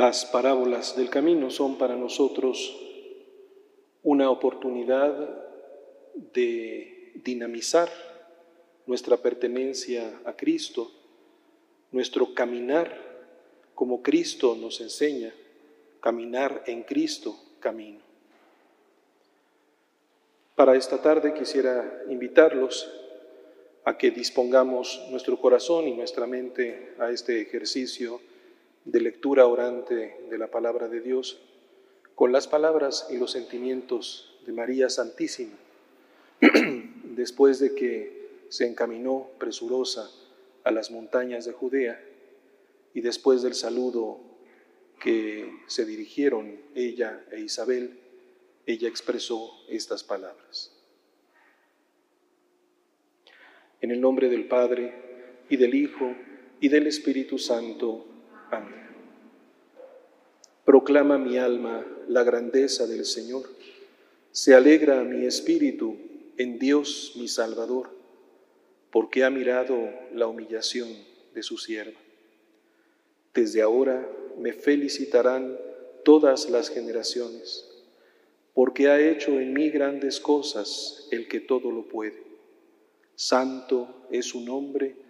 Las parábolas del camino son para nosotros una oportunidad de dinamizar nuestra pertenencia a Cristo, nuestro caminar como Cristo nos enseña, caminar en Cristo camino. Para esta tarde quisiera invitarlos a que dispongamos nuestro corazón y nuestra mente a este ejercicio de lectura orante de la palabra de Dios con las palabras y los sentimientos de María Santísima, después de que se encaminó presurosa a las montañas de Judea y después del saludo que se dirigieron ella e Isabel, ella expresó estas palabras. En el nombre del Padre, y del Hijo, y del Espíritu Santo. Proclama mi alma la grandeza del Señor. Se alegra mi espíritu en Dios mi Salvador, porque ha mirado la humillación de su sierva. Desde ahora me felicitarán todas las generaciones, porque ha hecho en mí grandes cosas el que todo lo puede. Santo es su nombre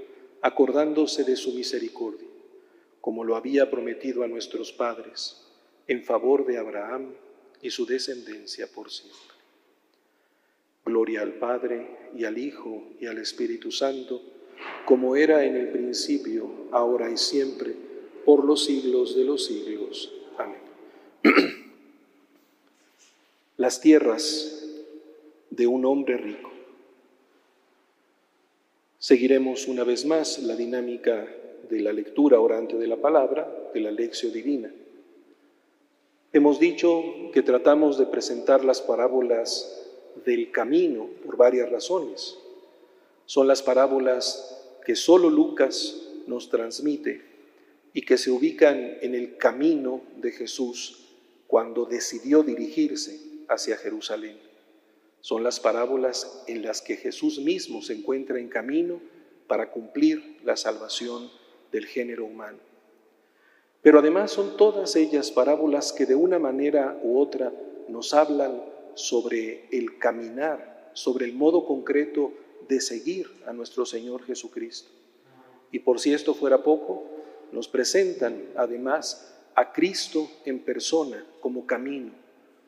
acordándose de su misericordia, como lo había prometido a nuestros padres, en favor de Abraham y su descendencia por siempre. Gloria al Padre y al Hijo y al Espíritu Santo, como era en el principio, ahora y siempre, por los siglos de los siglos. Amén. Las tierras de un hombre rico. Seguiremos una vez más la dinámica de la lectura orante de la palabra, de la lección divina. Hemos dicho que tratamos de presentar las parábolas del camino por varias razones. Son las parábolas que solo Lucas nos transmite y que se ubican en el camino de Jesús cuando decidió dirigirse hacia Jerusalén. Son las parábolas en las que Jesús mismo se encuentra en camino para cumplir la salvación del género humano. Pero además son todas ellas parábolas que de una manera u otra nos hablan sobre el caminar, sobre el modo concreto de seguir a nuestro Señor Jesucristo. Y por si esto fuera poco, nos presentan además a Cristo en persona como camino,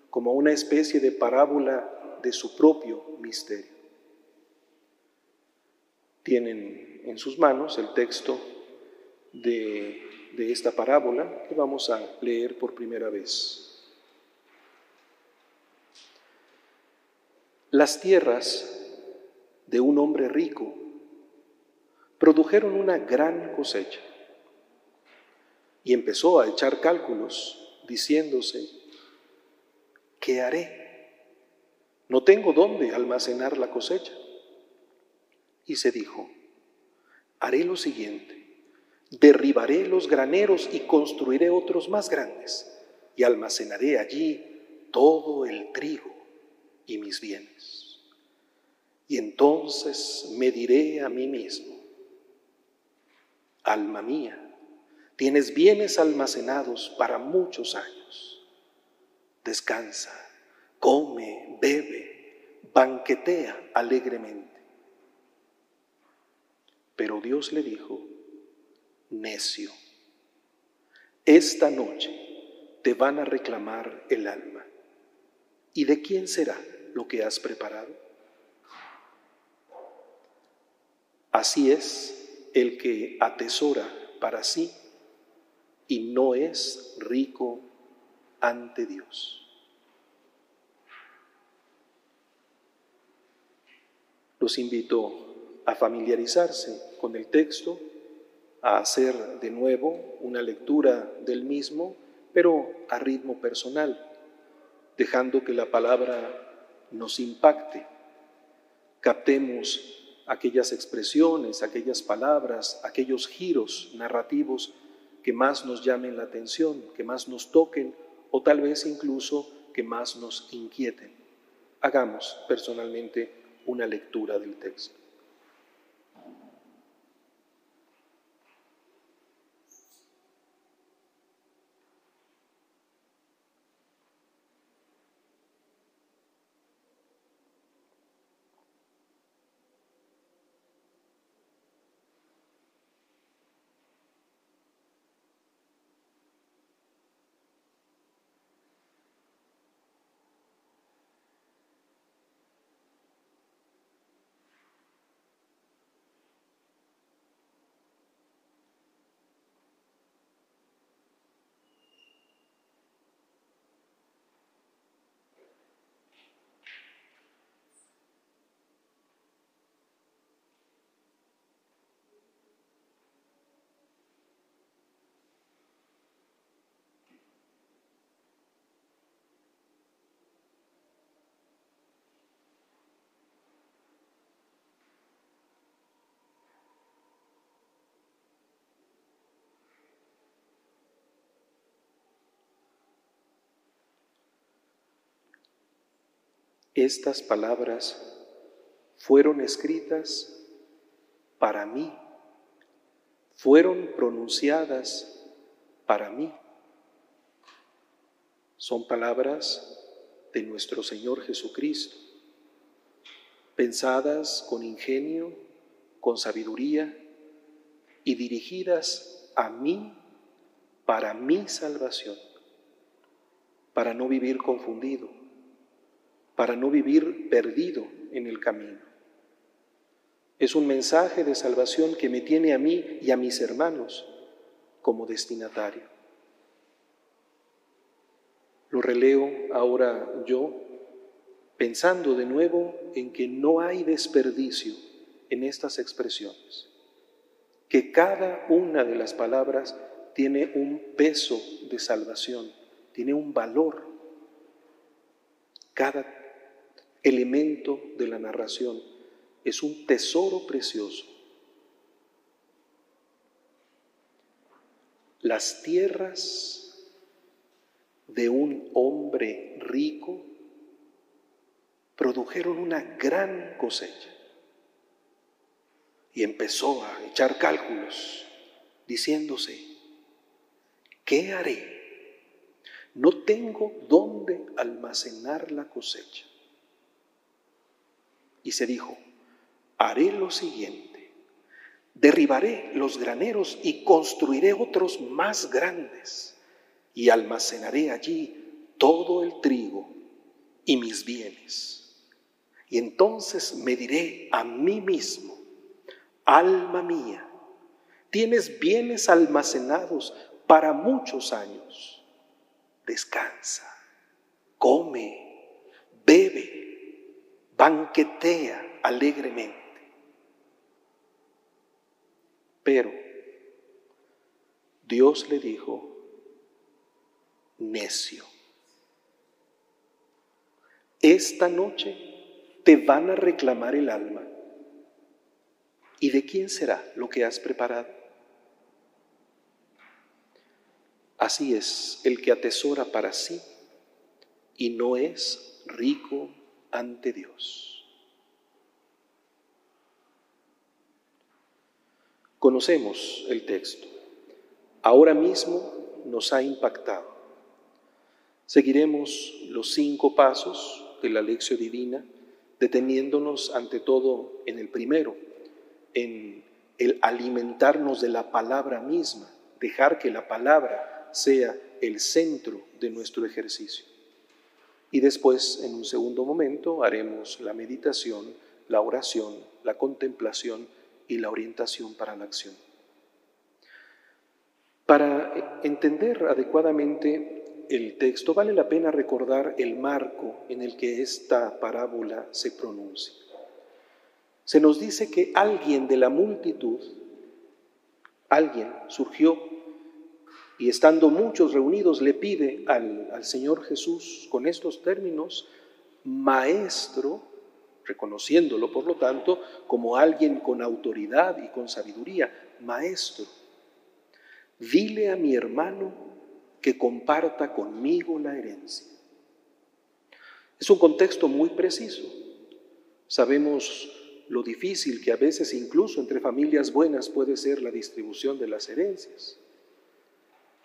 como una especie de parábola de su propio misterio. Tienen en sus manos el texto de, de esta parábola que vamos a leer por primera vez. Las tierras de un hombre rico produjeron una gran cosecha. Y empezó a echar cálculos, diciéndose, ¿qué haré? No tengo dónde almacenar la cosecha. Y se dijo, haré lo siguiente, derribaré los graneros y construiré otros más grandes, y almacenaré allí todo el trigo y mis bienes. Y entonces me diré a mí mismo, alma mía, tienes bienes almacenados para muchos años. Descansa, come, bebe, banquetea alegremente. Pero Dios le dijo, necio, esta noche te van a reclamar el alma. ¿Y de quién será lo que has preparado? Así es el que atesora para sí y no es rico ante Dios. Los invito a familiarizarse con el texto, a hacer de nuevo una lectura del mismo pero a ritmo personal, dejando que la palabra nos impacte, captemos aquellas expresiones, aquellas palabras, aquellos giros narrativos que más nos llamen la atención, que más nos toquen o tal vez incluso que más nos inquieten. Hagamos personalmente una lectura del texto. Estas palabras fueron escritas para mí, fueron pronunciadas para mí. Son palabras de nuestro Señor Jesucristo, pensadas con ingenio, con sabiduría y dirigidas a mí para mi salvación, para no vivir confundido para no vivir perdido en el camino. Es un mensaje de salvación que me tiene a mí y a mis hermanos como destinatario. Lo releo ahora yo pensando de nuevo en que no hay desperdicio en estas expresiones, que cada una de las palabras tiene un peso de salvación, tiene un valor. Cada elemento de la narración. Es un tesoro precioso. Las tierras de un hombre rico produjeron una gran cosecha. Y empezó a echar cálculos, diciéndose, ¿qué haré? No tengo dónde almacenar la cosecha. Y se dijo, haré lo siguiente, derribaré los graneros y construiré otros más grandes y almacenaré allí todo el trigo y mis bienes. Y entonces me diré a mí mismo, alma mía, tienes bienes almacenados para muchos años. Descansa, come, bebe banquetea alegremente. Pero Dios le dijo, necio, esta noche te van a reclamar el alma. ¿Y de quién será lo que has preparado? Así es el que atesora para sí y no es rico ante Dios. Conocemos el texto. Ahora mismo nos ha impactado. Seguiremos los cinco pasos de la lección divina, deteniéndonos ante todo en el primero, en el alimentarnos de la palabra misma, dejar que la palabra sea el centro de nuestro ejercicio. Y después, en un segundo momento, haremos la meditación, la oración, la contemplación y la orientación para la acción. Para entender adecuadamente el texto, vale la pena recordar el marco en el que esta parábola se pronuncia. Se nos dice que alguien de la multitud, alguien surgió y estando muchos reunidos le pide al, Señor Jesús con estos términos, maestro, reconociéndolo por lo tanto como alguien con autoridad y con sabiduría, maestro, dile a mi hermano que comparta conmigo la herencia. Es un contexto muy preciso. Sabemos lo difícil que a veces incluso entre familias buenas puede ser la distribución de las herencias.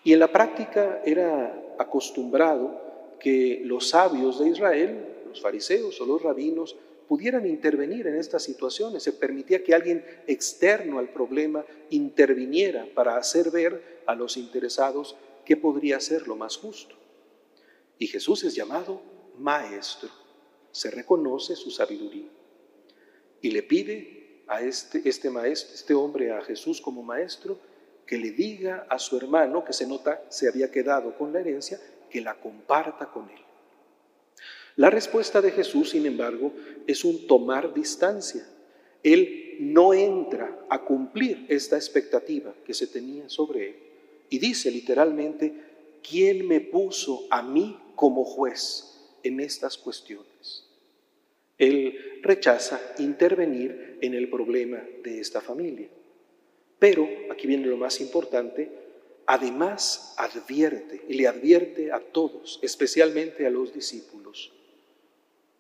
Y en la práctica era acostumbrado que los sabios de Israel, los fariseos o los rabinos, pudieran intervenir en estas situaciones. Se permitía que alguien externo al problema interviniera para hacer ver a los interesados qué podría ser lo más justo. Y Jesús es llamado maestro. Se reconoce su sabiduría. Y le pide a este, este este hombre, a Jesús como maestro, que le diga a su hermano, que se nota se había quedado con la herencia, que la comparta con él. La respuesta de Jesús, sin embargo, es un tomar distancia. Él no entra a cumplir esta expectativa que se tenía sobre él. Y dice literalmente, ¿quién me puso a mí como juez en estas cuestiones? Él rechaza intervenir en el problema de esta familia. Pero, aquí viene lo más importante, además advierte, y le advierte a todos, especialmente a los discípulos,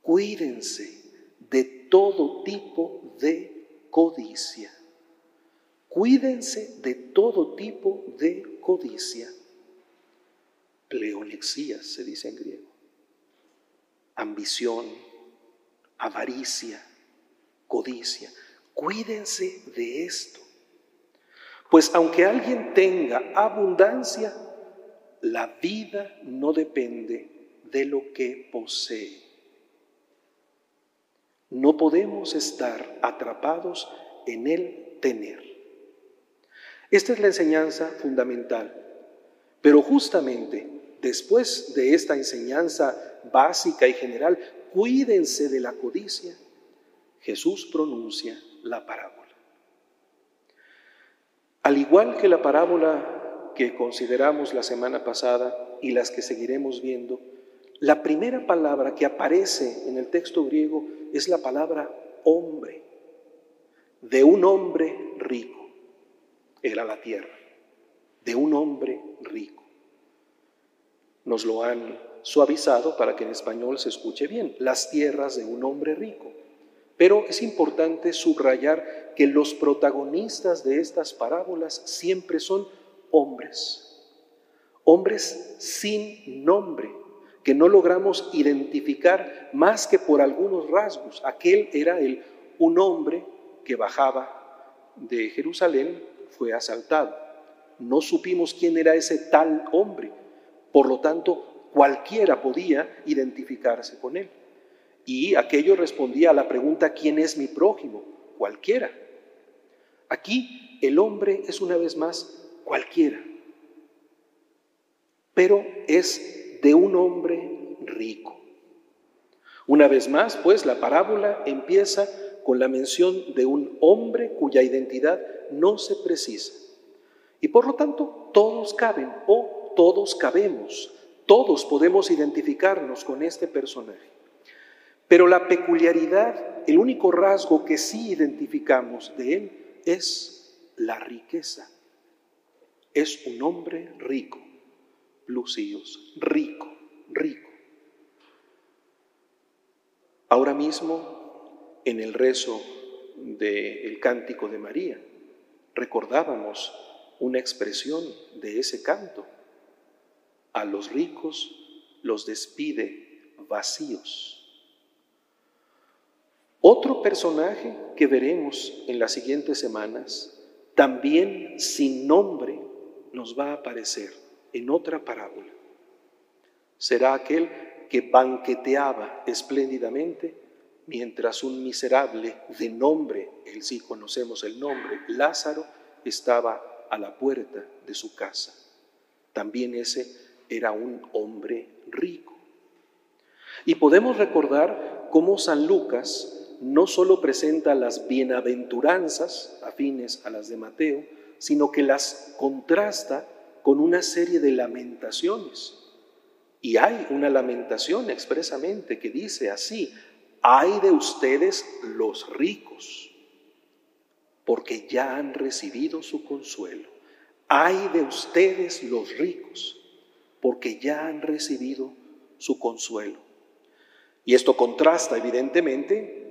cuídense de todo tipo de codicia. Cuídense de todo tipo de codicia. Pleonexías se dice en griego. Ambición, avaricia, codicia. Cuídense de esto. Pues aunque alguien tenga abundancia, la vida no depende de lo que posee. No podemos estar atrapados en el tener. Esta es la enseñanza fundamental. Pero justamente después de esta enseñanza básica y general, cuídense de la codicia, Jesús pronuncia la parábola. Al igual que la parábola que consideramos la semana pasada y las que seguiremos viendo, la primera palabra que aparece en el texto griego es la palabra hombre, de un hombre rico. Era la tierra, de un hombre rico. Nos lo han suavizado para que en español se escuche bien, las tierras de un hombre rico. Pero es importante subrayar que los protagonistas de estas parábolas siempre son hombres, hombres sin nombre, que no logramos identificar más que por algunos rasgos. Aquel era el, un hombre que bajaba de Jerusalén, fue asaltado. No supimos quién era ese tal hombre, por lo tanto cualquiera podía identificarse con él. Y aquello respondía a la pregunta, ¿quién es mi prójimo? Cualquiera. Aquí el hombre es una vez más cualquiera, pero es de un hombre rico. Una vez más, pues, la parábola empieza con la mención de un hombre cuya identidad no se precisa. Y por lo tanto, todos caben o todos cabemos, todos podemos identificarnos con este personaje. Pero la peculiaridad, el único rasgo que sí identificamos de él es la riqueza. Es un hombre rico. Lucíos, rico, rico. Ahora mismo, en el rezo del cántico de María, recordábamos una expresión de ese canto. A los ricos los despide vacíos. Otro personaje que veremos en las siguientes semanas, también sin nombre, nos va a aparecer en otra parábola. Será aquel que banqueteaba espléndidamente mientras un miserable de nombre, él sí conocemos el nombre, Lázaro, estaba a la puerta de su casa. También ese era un hombre rico. Y podemos recordar cómo San Lucas no solo presenta las bienaventuranzas afines a las de Mateo, sino que las contrasta con una serie de lamentaciones. Y hay una lamentación expresamente que dice así, hay de ustedes los ricos, porque ya han recibido su consuelo. Hay de ustedes los ricos, porque ya han recibido su consuelo. Y esto contrasta evidentemente,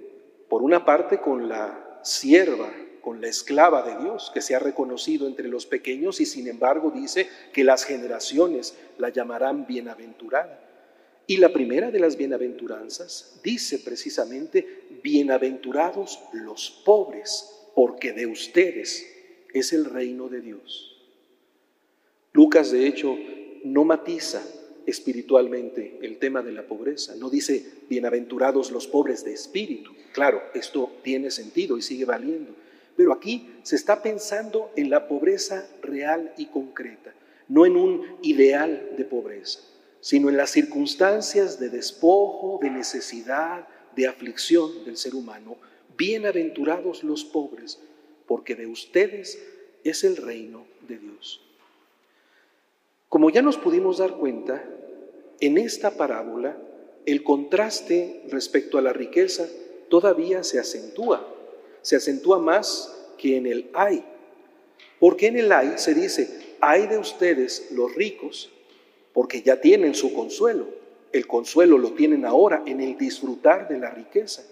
por una parte, con la sierva, con la esclava de Dios, que se ha reconocido entre los pequeños y sin embargo dice que las generaciones la llamarán bienaventurada. Y la primera de las bienaventuranzas dice precisamente, bienaventurados los pobres, porque de ustedes es el reino de Dios. Lucas, de hecho, no matiza espiritualmente el tema de la pobreza. No dice bienaventurados los pobres de espíritu. Claro, esto tiene sentido y sigue valiendo. Pero aquí se está pensando en la pobreza real y concreta, no en un ideal de pobreza, sino en las circunstancias de despojo, de necesidad, de aflicción del ser humano. Bienaventurados los pobres, porque de ustedes es el reino de Dios. Como ya nos pudimos dar cuenta, en esta parábola el contraste respecto a la riqueza todavía se acentúa, se acentúa más que en el hay. Porque en el hay se dice, hay de ustedes los ricos, porque ya tienen su consuelo. El consuelo lo tienen ahora en el disfrutar de la riqueza.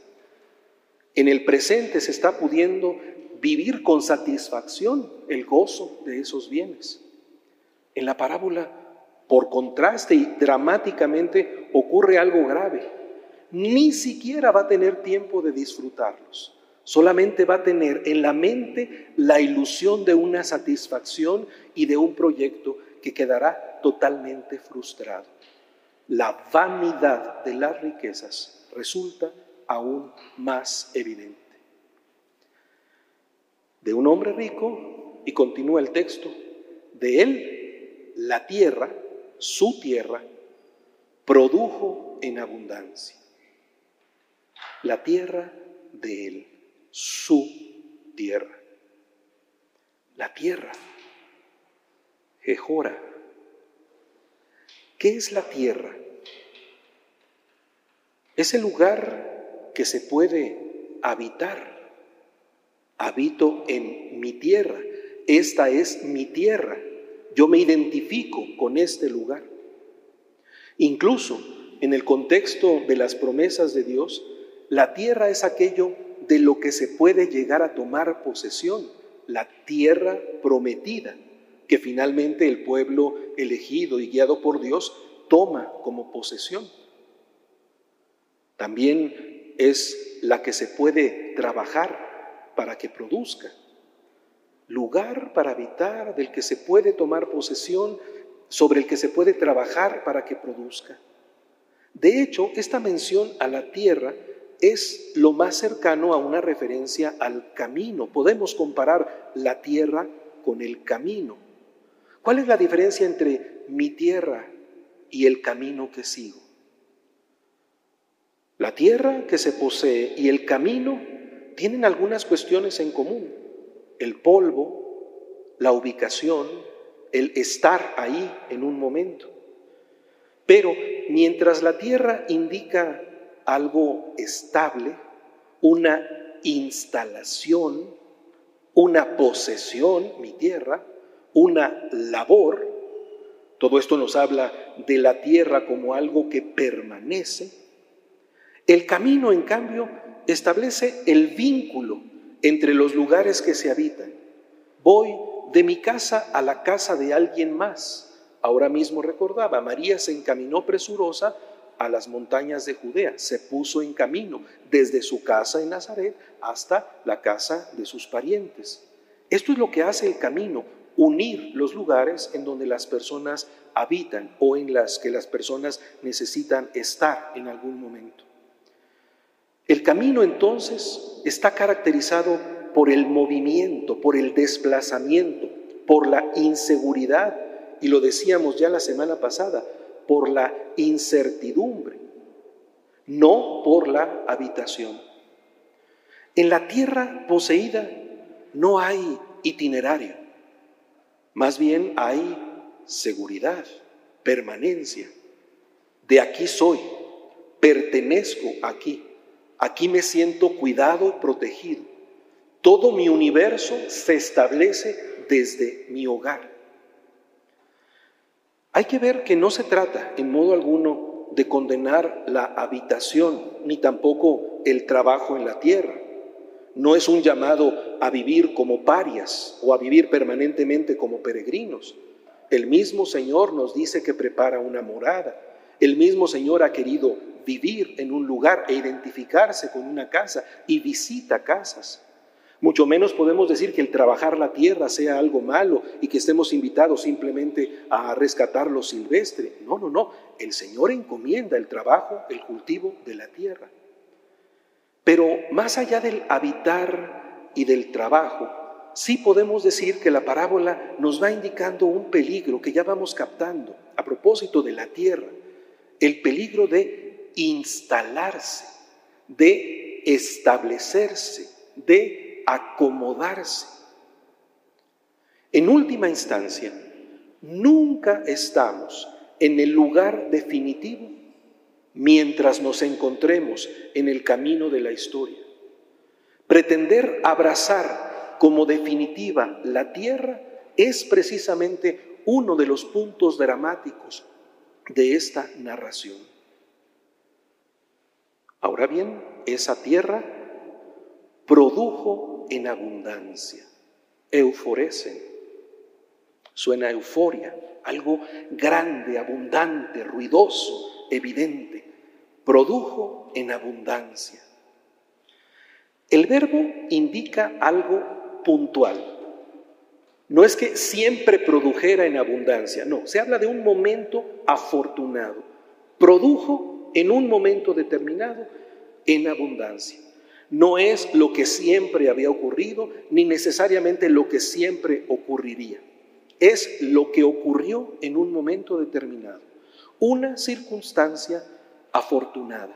En el presente se está pudiendo vivir con satisfacción el gozo de esos bienes. En la parábola, por contraste y dramáticamente, ocurre algo grave. Ni siquiera va a tener tiempo de disfrutarlos. Solamente va a tener en la mente la ilusión de una satisfacción y de un proyecto que quedará totalmente frustrado. La vanidad de las riquezas resulta aún más evidente. De un hombre rico, y continúa el texto, de él la tierra, su tierra, produjo en abundancia. La tierra de él, su tierra. La tierra, Jejora. ¿Qué es la tierra? Es el lugar que se puede habitar. Habito en mi tierra. Esta es mi tierra. Yo me identifico con este lugar. Incluso en el contexto de las promesas de Dios, la tierra es aquello de lo que se puede llegar a tomar posesión, la tierra prometida, que finalmente el pueblo elegido y guiado por Dios toma como posesión. También es la que se puede trabajar para que produzca lugar para habitar, del que se puede tomar posesión, sobre el que se puede trabajar para que produzca. De hecho, esta mención a la tierra es lo más cercano a una referencia al camino. Podemos comparar la tierra con el camino. ¿Cuál es la diferencia entre mi tierra y el camino que sigo? La tierra que se posee y el camino tienen algunas cuestiones en común el polvo, la ubicación, el estar ahí en un momento. Pero mientras la tierra indica algo estable, una instalación, una posesión, mi tierra, una labor, todo esto nos habla de la tierra como algo que permanece. El camino, en cambio, establece el vínculo entre los lugares que se habitan. Voy de mi casa a la casa de alguien más. Ahora mismo recordaba, María se encaminó presurosa a las montañas de Judea, se puso en camino desde su casa en Nazaret hasta la casa de sus parientes. Esto es lo que hace el camino, unir los lugares en donde las personas habitan o en las que las personas necesitan estar en algún momento. El camino entonces está caracterizado por el movimiento, por el desplazamiento, por la inseguridad y lo decíamos ya la semana pasada, por la incertidumbre, no por la habitación. En la tierra poseída no hay itinerario, más bien hay seguridad, permanencia. De aquí soy, pertenezco aquí, aquí me siento cuidado y protegido. Todo mi universo se establece desde mi hogar. Hay que ver que no se trata en modo alguno de condenar la habitación, ni tampoco el trabajo en la tierra. No es un llamado a vivir como parias o a vivir permanentemente como peregrinos. El mismo Señor nos dice que prepara una morada. El mismo Señor ha querido vivir en un lugar e identificarse con una casa y visita casas. Mucho menos podemos decir que el trabajar la tierra sea algo malo y que estemos invitados simplemente a rescatar lo silvestre. No, no, no. El Señor encomienda el trabajo, el cultivo de la tierra. Pero más allá del habitar y del trabajo, sí podemos decir que la parábola nos va indicando un peligro que ya vamos captando a propósito de la tierra, el peligro de instalarse, de establecerse, de acomodarse. En última instancia, nunca estamos en el lugar definitivo mientras nos encontremos en el camino de la historia. Pretender abrazar como definitiva la tierra es precisamente uno de los puntos dramáticos de esta narración. Ahora bien, esa tierra produjo en abundancia, euforecen, suena euforia, algo grande, abundante, ruidoso, evidente produjo en abundancia. El verbo indica algo puntual. No es que siempre produjera en abundancia, no, se habla de un momento afortunado. Produjo en un momento determinado en abundancia. No es lo que siempre había ocurrido, ni necesariamente lo que siempre ocurriría. Es lo que ocurrió en un momento determinado. Una circunstancia afortunada.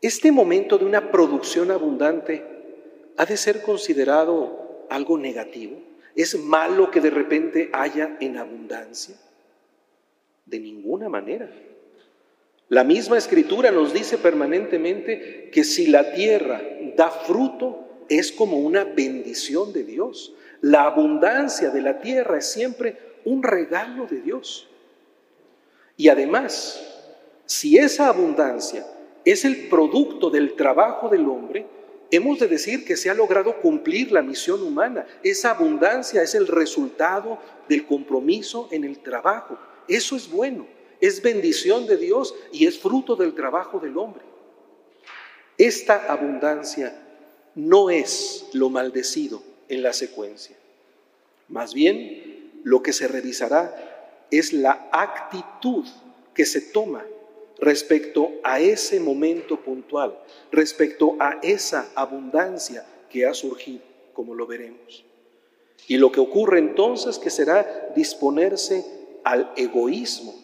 Este momento de una producción abundante ha de ser considerado algo negativo. ¿Es malo que de repente haya en abundancia? De ninguna manera. La misma escritura nos dice permanentemente que si la tierra da fruto, es como una bendición de Dios. La abundancia de la tierra es siempre un regalo de Dios. Y además, si esa abundancia es el producto del trabajo del hombre, hemos de decir que se ha logrado cumplir la misión humana. Esa abundancia es el resultado del compromiso en el trabajo. Eso es bueno, es bendición de Dios y es fruto del trabajo del hombre. Esta abundancia no es lo maldecido en la secuencia. Más bien, lo que se revisará es la actitud que se toma respecto a ese momento puntual, respecto a esa abundancia que ha surgido, como lo veremos. Y lo que ocurre entonces que será disponerse al egoísmo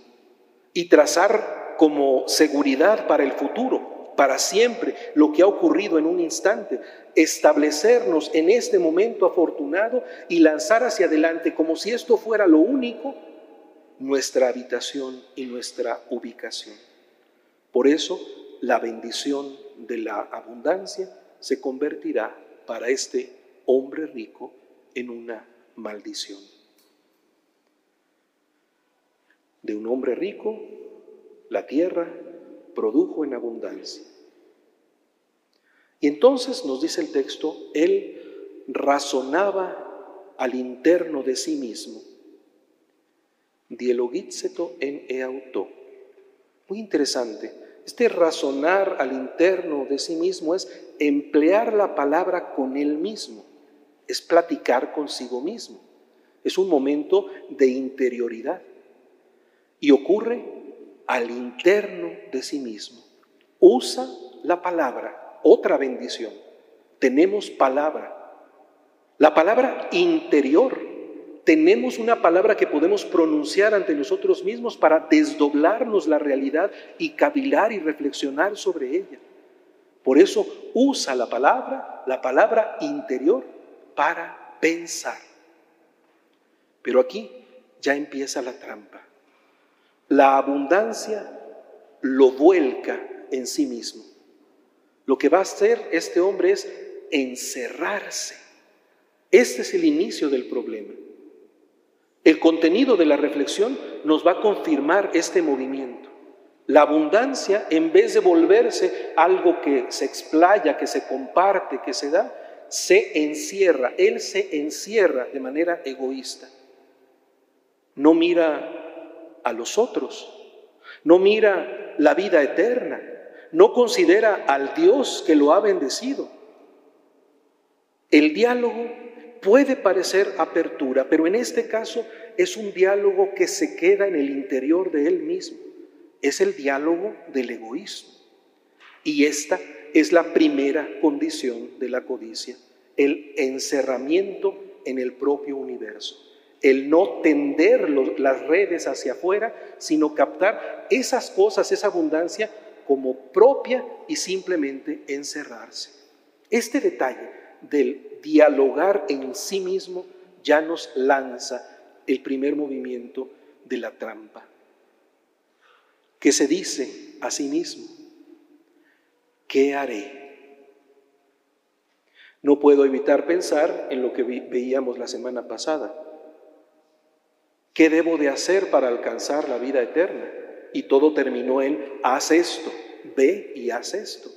y trazar como seguridad para el futuro, para siempre, lo que ha ocurrido en un instante, establecernos en este momento afortunado y lanzar hacia adelante como si esto fuera lo único, nuestra habitación y nuestra ubicación. Por eso la bendición de la abundancia se convertirá para este hombre rico en una maldición. De un hombre rico, la tierra produjo en abundancia. Y entonces nos dice el texto, él razonaba al interno de sí mismo. Dielogitzeto en eauto muy interesante. Este razonar al interno de sí mismo es emplear la palabra con él mismo, es platicar consigo mismo. Es un momento de interioridad. Y ocurre al interno de sí mismo. Usa la palabra, otra bendición. Tenemos palabra. La palabra interior tenemos una palabra que podemos pronunciar ante nosotros mismos para desdoblarnos la realidad y cavilar y reflexionar sobre ella. Por eso usa la palabra, la palabra interior, para pensar. Pero aquí ya empieza la trampa. La abundancia lo vuelca en sí mismo. Lo que va a hacer este hombre es encerrarse. Este es el inicio del problema. El contenido de la reflexión nos va a confirmar este movimiento. La abundancia, en vez de volverse algo que se explaya, que se comparte, que se da, se encierra. Él se encierra de manera egoísta. No mira a los otros, no mira la vida eterna, no considera al Dios que lo ha bendecido. El diálogo puede parecer apertura, pero en este caso es un diálogo que se queda en el interior de él mismo. Es el diálogo del egoísmo. Y esta es la primera condición de la codicia, el encerramiento en el propio universo, el no tender las redes hacia afuera, sino captar esas cosas, esa abundancia como propia y simplemente encerrarse. Este detalle del dialogar en sí mismo ya nos lanza el primer movimiento de la trampa, que se dice a sí mismo, ¿qué haré? No puedo evitar pensar en lo que veíamos la semana pasada. ¿Qué debo de hacer para alcanzar la vida eterna? Y todo terminó en, haz esto, ve y haz esto.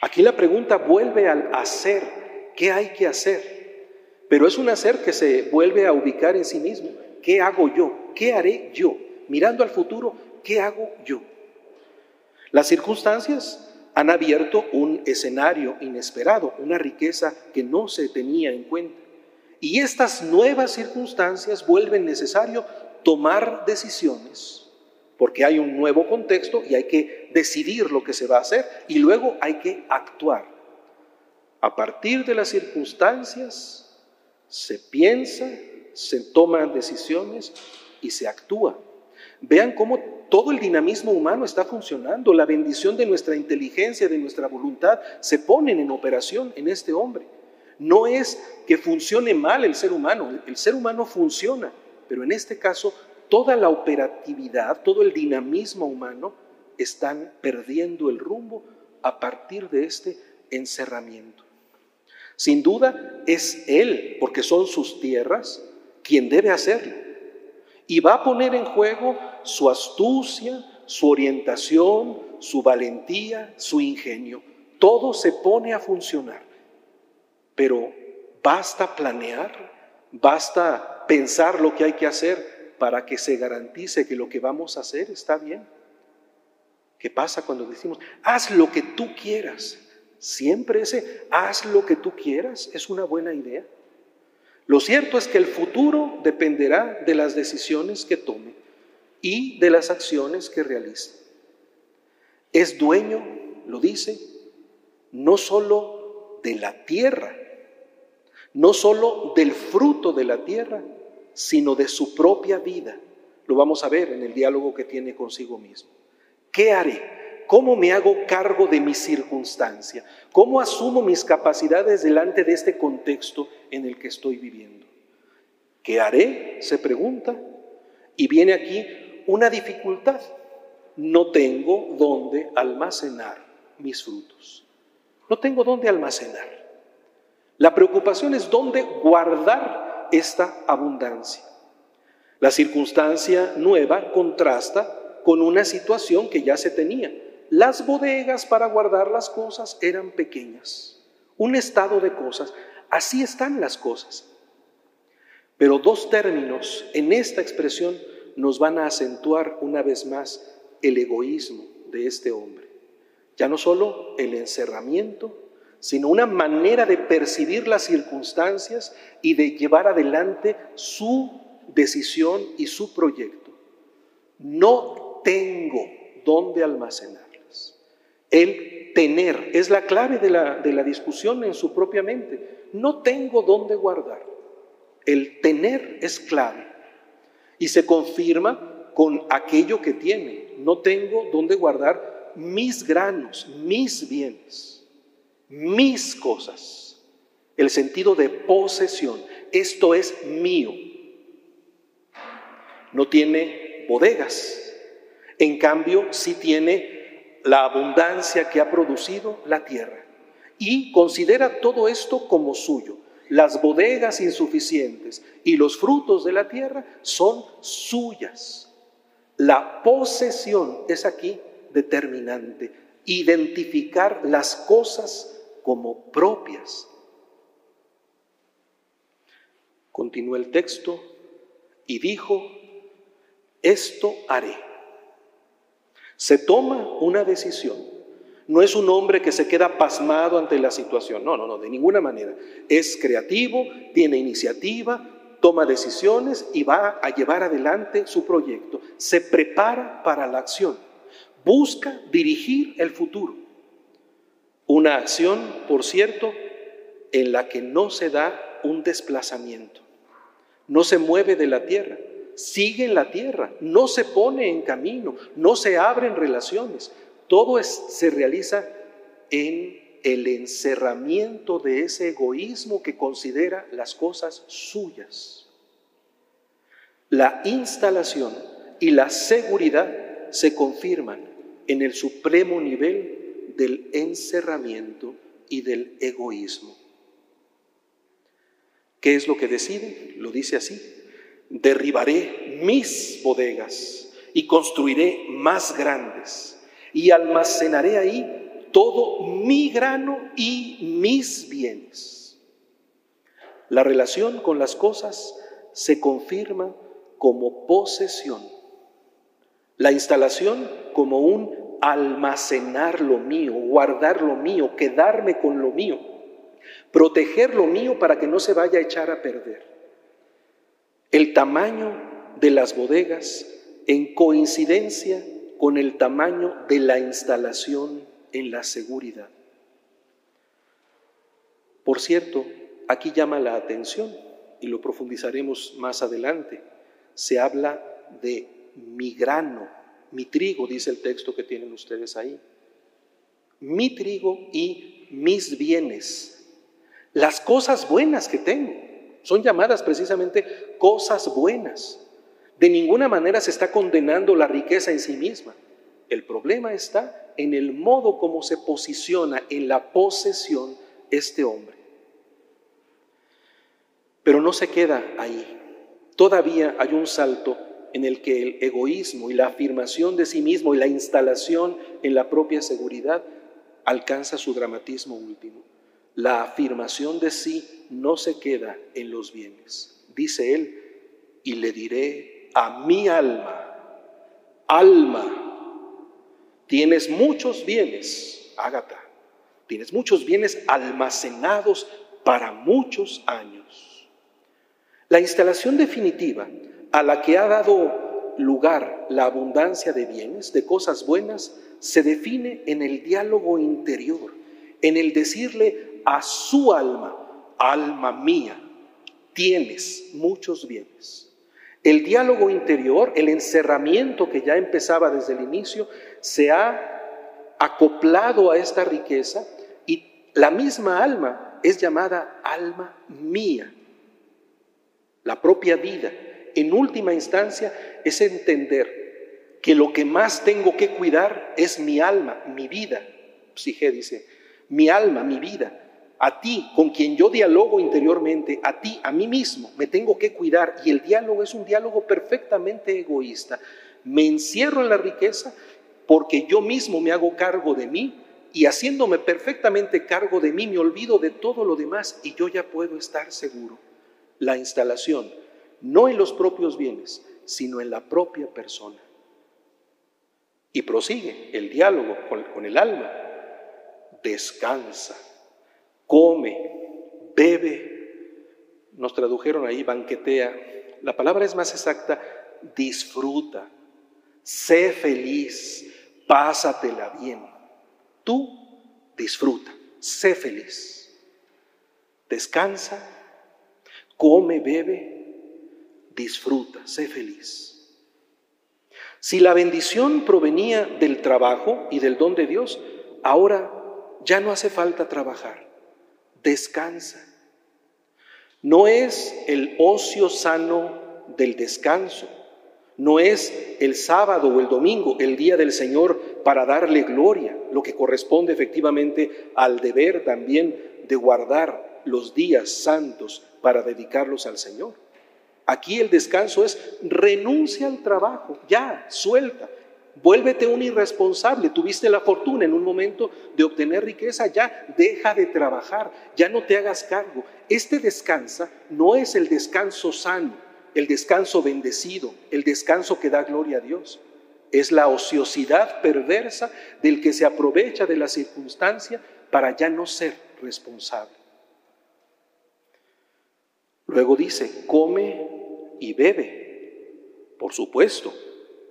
Aquí la pregunta vuelve al hacer. ¿Qué hay que hacer? Pero es un hacer que se vuelve a ubicar en sí mismo. ¿Qué hago yo? ¿Qué haré yo? Mirando al futuro, ¿qué hago yo? Las circunstancias han abierto un escenario inesperado, una riqueza que no se tenía en cuenta. Y estas nuevas circunstancias vuelven necesario tomar decisiones, porque hay un nuevo contexto y hay que decidir lo que se va a hacer y luego hay que actuar. A partir de las circunstancias se piensa, se toman decisiones y se actúa. Vean cómo todo el dinamismo humano está funcionando, la bendición de nuestra inteligencia, de nuestra voluntad, se ponen en operación en este hombre. No es que funcione mal el ser humano, el ser humano funciona, pero en este caso toda la operatividad, todo el dinamismo humano están perdiendo el rumbo a partir de este encerramiento. Sin duda es Él, porque son sus tierras, quien debe hacerlo. Y va a poner en juego su astucia, su orientación, su valentía, su ingenio. Todo se pone a funcionar. Pero basta planear, basta pensar lo que hay que hacer para que se garantice que lo que vamos a hacer está bien. ¿Qué pasa cuando decimos, haz lo que tú quieras? Siempre ese, haz lo que tú quieras, es una buena idea. Lo cierto es que el futuro dependerá de las decisiones que tome y de las acciones que realice. Es dueño, lo dice, no solo de la tierra, no solo del fruto de la tierra, sino de su propia vida. Lo vamos a ver en el diálogo que tiene consigo mismo. ¿Qué haré? ¿Cómo me hago cargo de mi circunstancia? ¿Cómo asumo mis capacidades delante de este contexto en el que estoy viviendo? ¿Qué haré? Se pregunta. Y viene aquí una dificultad. No tengo dónde almacenar mis frutos. No tengo dónde almacenar. La preocupación es dónde guardar esta abundancia. La circunstancia nueva contrasta con una situación que ya se tenía. Las bodegas para guardar las cosas eran pequeñas. Un estado de cosas. Así están las cosas. Pero dos términos en esta expresión nos van a acentuar una vez más el egoísmo de este hombre. Ya no solo el encerramiento, sino una manera de percibir las circunstancias y de llevar adelante su decisión y su proyecto. No tengo dónde almacenarlas. El tener es la clave de la, de la discusión en su propia mente. No tengo dónde guardar. El tener es clave y se confirma con aquello que tiene. No tengo dónde guardar mis granos, mis bienes, mis cosas. El sentido de posesión. Esto es mío. no tiene bodegas. En cambio, sí tiene la abundancia que ha producido la tierra. Y considera todo esto como suyo. Las bodegas insuficientes y los frutos de la tierra son suyas. La posesión es aquí determinante. Identificar las cosas como propias. Continúa el texto y dijo, esto haré. Se toma una decisión. No es un hombre que se queda pasmado ante la situación. No, no, no, de ninguna manera. Es creativo, tiene iniciativa, toma decisiones y va a llevar adelante su proyecto. Se prepara para la acción. Busca dirigir el futuro. Una acción, por cierto, en la que no se da un desplazamiento. No se mueve de la tierra, sigue en la tierra, no se pone en camino, no se abren relaciones. Todo se realiza en el encerramiento de ese egoísmo que considera las cosas suyas. La instalación y la seguridad se confirman en el supremo nivel del encerramiento y del egoísmo. ¿Qué es lo que decide? Lo dice así derribaré mis bodegas y construiré más grandes y almacenaré ahí todo mi grano y mis bienes. La relación con las cosas se confirma como posesión. La instalación como un almacenar lo mío, guardar lo mío, quedarme con lo mío, proteger lo mío para que no se vaya a echar a perder el tamaño de las bodegas en coincidencia con el tamaño de la instalación en la seguridad. Por cierto, aquí llama la atención, y lo profundizaremos más adelante, se habla de mi grano, mi trigo, dice el texto que tienen ustedes ahí. Mi trigo y mis bienes, las cosas buenas que tengo. Son llamadas precisamente cosas buenas. De ninguna manera se está condenando la riqueza en sí misma. El problema está en el modo como se posiciona en la posesión este hombre. Pero no se queda ahí. Todavía hay un salto en el que el egoísmo y la afirmación de sí mismo y la instalación en la propia seguridad alcanza su dramatismo último. La afirmación de sí no se queda en los bienes. Dice él, y le diré a mi alma, alma, tienes muchos bienes, Ágata, tienes muchos bienes almacenados para muchos años. La instalación definitiva a la que ha dado lugar la abundancia de bienes, de cosas buenas, se define en el diálogo interior, en el decirle a su alma, alma mía, tienes muchos bienes. El diálogo interior, el encerramiento que ya empezaba desde el inicio, se ha acoplado a esta riqueza y la misma alma es llamada alma mía. La propia vida, en última instancia, es entender que lo que más tengo que cuidar es mi alma, mi vida. Psige dice, mi alma, mi vida a ti, con quien yo dialogo interiormente, a ti, a mí mismo, me tengo que cuidar. Y el diálogo es un diálogo perfectamente egoísta. Me encierro en la riqueza porque yo mismo me hago cargo de mí y haciéndome perfectamente cargo de mí me olvido de todo lo demás y yo ya puedo estar seguro. La instalación, no en los propios bienes, sino en la propia persona. Y prosigue el diálogo con, con el alma. Descansa come, bebe. Nos tradujeron ahí banquetea. La palabra es más exacta, disfruta, sé feliz, pásatela bien. Tú disfruta, sé feliz. Descansa, come, bebe, disfruta, sé feliz. Si la bendición provenía del trabajo y del don de Dios, ahora ya no hace falta trabajar descansa. No es el ocio sano del descanso, No es el sábado o el domingo, el día del Señor, para darle gloria, lo que corresponde efectivamente al deber también de guardar los días santos para dedicarlos al Señor. Aquí el descanso es renuncia al trabajo, ya, suelta, Vuélvete un irresponsable. Tuviste la fortuna en un momento de obtener riqueza, ya deja de trabajar, ya no te hagas cargo. Este descansa no es el descanso sano, el descanso bendecido, el descanso que da gloria a Dios. Es la ociosidad perversa del que se aprovecha de la circunstancia para ya no ser responsable. Luego dice, come y bebe. Por supuesto,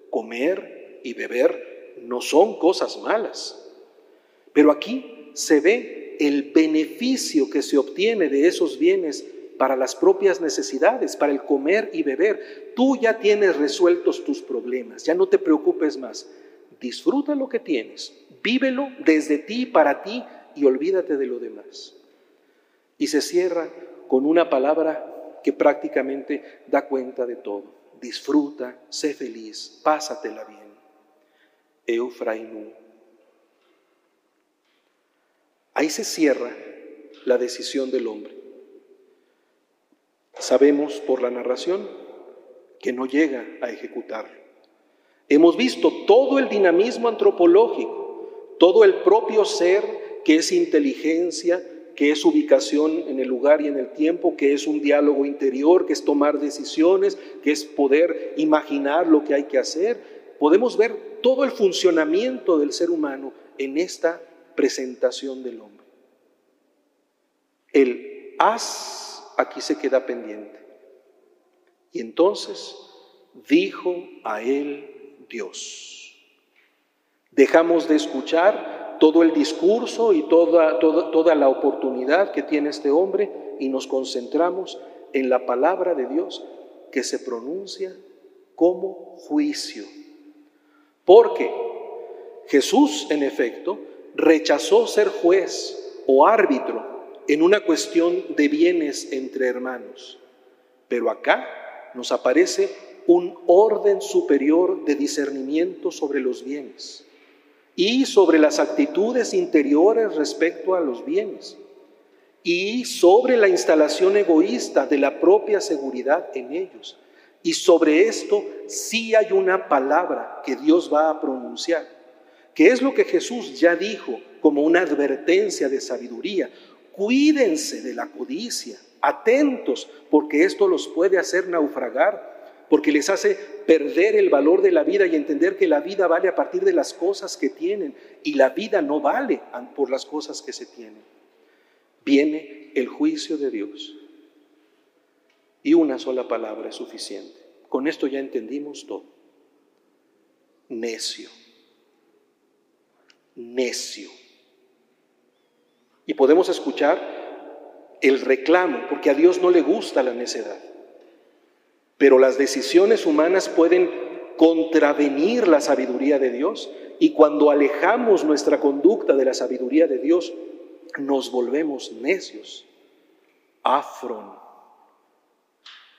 comer y beber no son cosas malas. Pero aquí se ve el beneficio que se obtiene de esos bienes para las propias necesidades, para el comer y beber. Tú ya tienes resueltos tus problemas, ya no te preocupes más. Disfruta lo que tienes, vívelo desde ti, para ti y olvídate de lo demás. Y se cierra con una palabra que prácticamente da cuenta de todo. Disfruta, sé feliz, pásatela bien. Eufraimú. Ahí se cierra la decisión del hombre. Sabemos por la narración que no llega a ejecutarlo. Hemos visto todo el dinamismo antropológico, todo el propio ser que es inteligencia, que es ubicación en el lugar y en el tiempo, que es un diálogo interior, que es tomar decisiones, que es poder imaginar lo que hay que hacer, podemos ver todo el funcionamiento del ser humano en esta presentación del hombre. El haz aquí se queda pendiente. Y entonces dijo a él Dios. Dejamos de escuchar todo el discurso y toda, toda, toda la oportunidad que tiene este hombre y nos concentramos en la palabra de Dios que se pronuncia como juicio. Porque Jesús, en efecto, rechazó ser juez o árbitro en una cuestión de bienes entre hermanos. Pero acá nos aparece un orden superior de discernimiento sobre los bienes y sobre las actitudes interiores respecto a los bienes y sobre la instalación egoísta de la propia seguridad en ellos y sobre esto sí hay una palabra que Dios va a pronunciar, que es lo que Jesús ya dijo como una advertencia de sabiduría. Cuídense de la codicia, atentos, porque esto los puede hacer naufragar, porque les hace perder el valor de la vida y entender que la vida vale a partir de las cosas que tienen y la vida no vale por las cosas que se tienen. Viene el juicio de Dios y una sola palabra es suficiente. Con esto ya entendimos todo. Necio. Necio. Y podemos escuchar el reclamo, porque a Dios no le gusta la necedad. Pero las decisiones humanas pueden contravenir la sabiduría de Dios y cuando alejamos nuestra conducta de la sabiduría de Dios, nos volvemos necios. Afron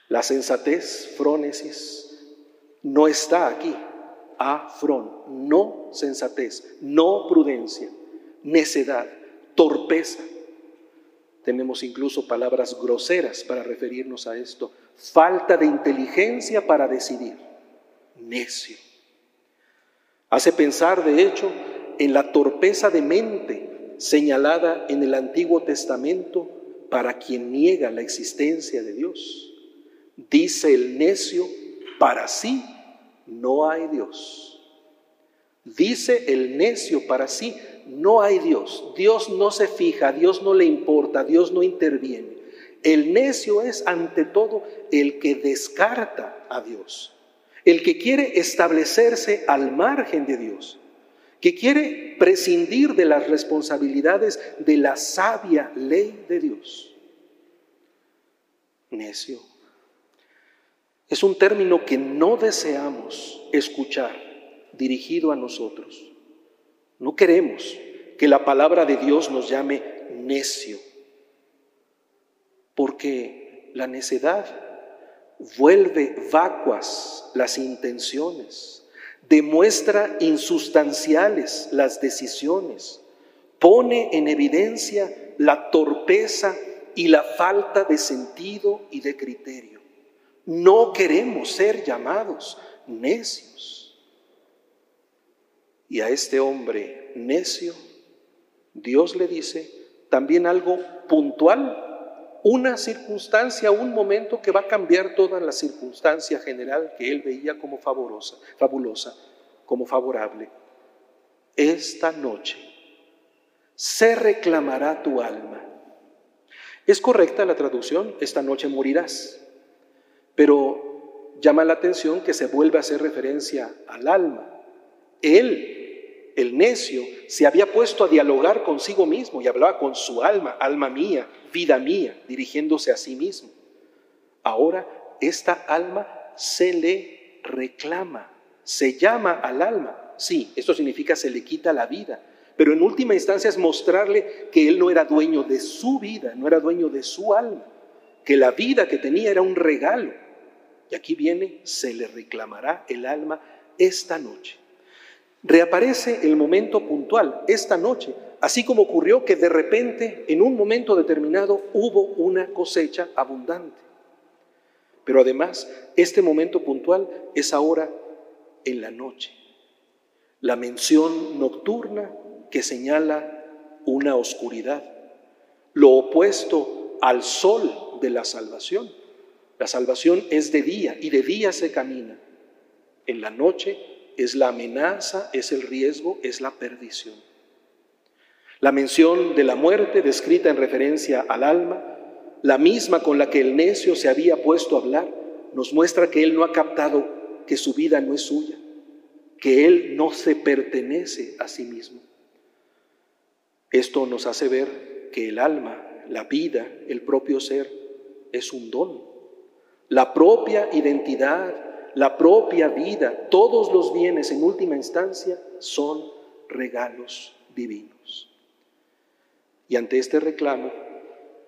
la sensatez, frónesis, no está aquí. Afrón, no sensatez, no prudencia, necedad, torpeza. Tenemos incluso palabras groseras para referirnos a esto. Falta de inteligencia para decidir. Necio. Hace pensar, de hecho, en la torpeza de mente señalada en el Antiguo Testamento para quien niega la existencia de Dios. Dice el necio, para sí no hay Dios. Dice el necio para sí, no hay Dios. Dios no se fija, Dios no le importa, Dios no interviene. El necio es ante todo el que descarta a Dios, el que quiere establecerse al margen de Dios, que quiere prescindir de las responsabilidades de la sabia ley de Dios. Necio. Es un término que no deseamos escuchar dirigido a nosotros. No queremos que la palabra de Dios nos llame necio, porque la necedad vuelve vacuas las intenciones, demuestra insustanciales las decisiones, pone en evidencia la torpeza y la falta de sentido y de criterio. No queremos ser llamados necios. Y a este hombre necio, Dios le dice también algo puntual una circunstancia, un momento que va a cambiar toda la circunstancia general que él veía como favorosa, fabulosa, como favorable. Esta noche se reclamará tu alma. Es correcta la traducción, esta noche morirás, pero llama la atención que se vuelve a hacer referencia al alma. Él el necio se había puesto a dialogar consigo mismo y hablaba con su alma, alma mía, vida mía, dirigiéndose a sí mismo. Ahora esta alma se le reclama, se llama al alma. Sí, esto significa se le quita la vida, pero en última instancia es mostrarle que él no era dueño de su vida, no era dueño de su alma, que la vida que tenía era un regalo. Y aquí viene, se le reclamará el alma esta noche. Reaparece el momento puntual, esta noche, así como ocurrió que de repente, en un momento determinado, hubo una cosecha abundante. Pero además, este momento puntual es ahora en la noche. La mención nocturna que señala una oscuridad, lo opuesto al sol de la salvación. La salvación es de día y de día se camina. En la noche es la amenaza, es el riesgo, es la perdición. La mención de la muerte descrita en referencia al alma, la misma con la que el necio se había puesto a hablar, nos muestra que él no ha captado que su vida no es suya, que él no se pertenece a sí mismo. Esto nos hace ver que el alma, la vida, el propio ser, es un don. La propia identidad, la propia vida, todos los bienes en última instancia son regalos divinos. Y ante este reclamo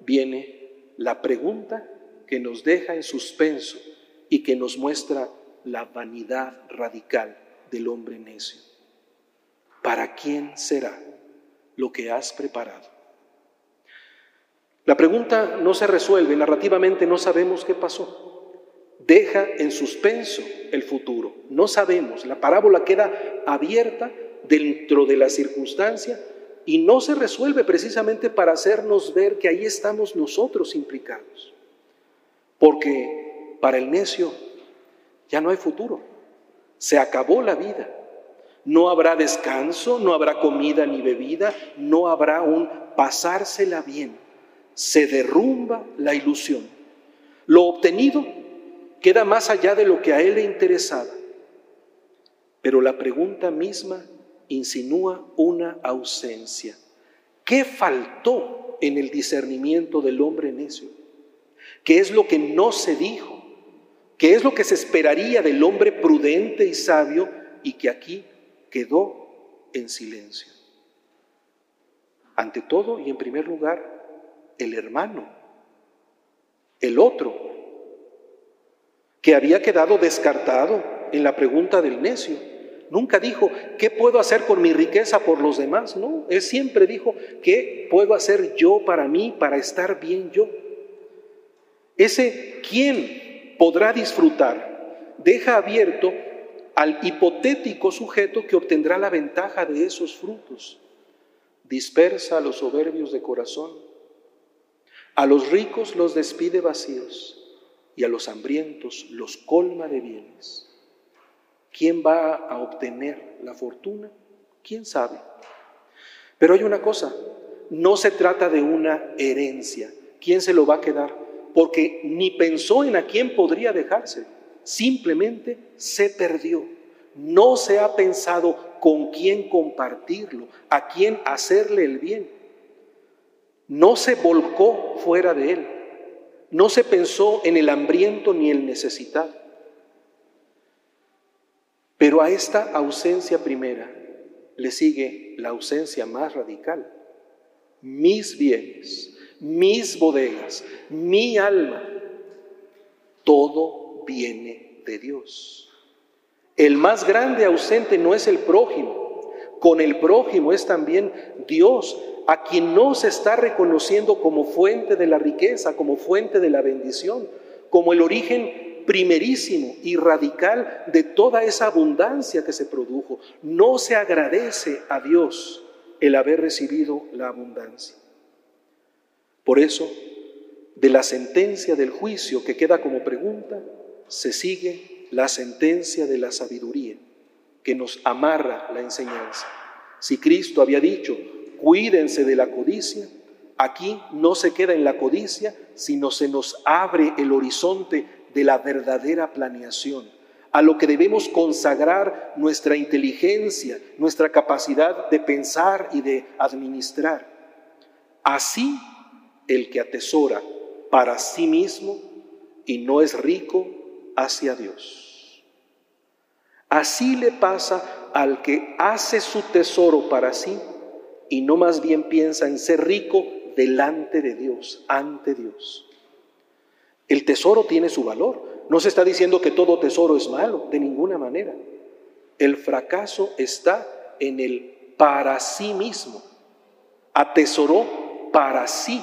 viene la pregunta que nos deja en suspenso y que nos muestra la vanidad radical del hombre necio. ¿Para quién será lo que has preparado? La pregunta no se resuelve, narrativamente no sabemos qué pasó deja en suspenso el futuro. No sabemos, la parábola queda abierta dentro de la circunstancia y no se resuelve precisamente para hacernos ver que ahí estamos nosotros implicados. Porque para el necio ya no hay futuro, se acabó la vida. No habrá descanso, no habrá comida ni bebida, no habrá un pasársela bien. Se derrumba la ilusión. Lo obtenido queda más allá de lo que a él le interesaba. Pero la pregunta misma insinúa una ausencia. ¿Qué faltó en el discernimiento del hombre necio? ¿Qué es lo que no se dijo? ¿Qué es lo que se esperaría del hombre prudente y sabio y que aquí quedó en silencio? Ante todo y en primer lugar, el hermano, el otro, que había quedado descartado en la pregunta del necio. Nunca dijo, ¿qué puedo hacer con mi riqueza por los demás? No, él siempre dijo, ¿qué puedo hacer yo para mí, para estar bien yo? Ese quién podrá disfrutar deja abierto al hipotético sujeto que obtendrá la ventaja de esos frutos. Dispersa a los soberbios de corazón, a los ricos los despide vacíos y a los hambrientos los colma de bienes. ¿Quién va a obtener la fortuna? ¿Quién sabe? Pero hay una cosa, no se trata de una herencia. ¿Quién se lo va a quedar? Porque ni pensó en a quién podría dejarse, simplemente se perdió. No se ha pensado con quién compartirlo, a quién hacerle el bien. No se volcó fuera de él, no se pensó en el hambriento ni el necesitado. Pero a esta ausencia primera le sigue la ausencia más radical. Mis bienes, mis bodegas, mi alma. todo viene de Dios. El más grande ausente no es el prójimo, con el prójimo es también Dios, a quien no se está reconociendo como fuente de la riqueza, como fuente de la bendición, como el origen primerísimo y radical de toda esa abundancia que se produjo. No se agradece a Dios el haber recibido la abundancia. Por eso, de la sentencia del juicio que queda como pregunta, se sigue la sentencia de la sabiduría, que nos amarra la enseñanza. Si Cristo había dicho, cuídense de la codicia, aquí no se queda en la codicia, sino se nos abre el horizonte de la verdadera planeación, a lo que debemos consagrar nuestra inteligencia, nuestra capacidad de pensar y de administrar. Así, el que atesora para sí mismo y no es rico hacia Dios. Así le pasa al que hace su tesoro para sí y no más bien piensa en ser rico delante de Dios, ante Dios. El tesoro tiene su valor. No se está diciendo que todo tesoro es malo, de ninguna manera. El fracaso está en el para sí mismo. Atesoró para sí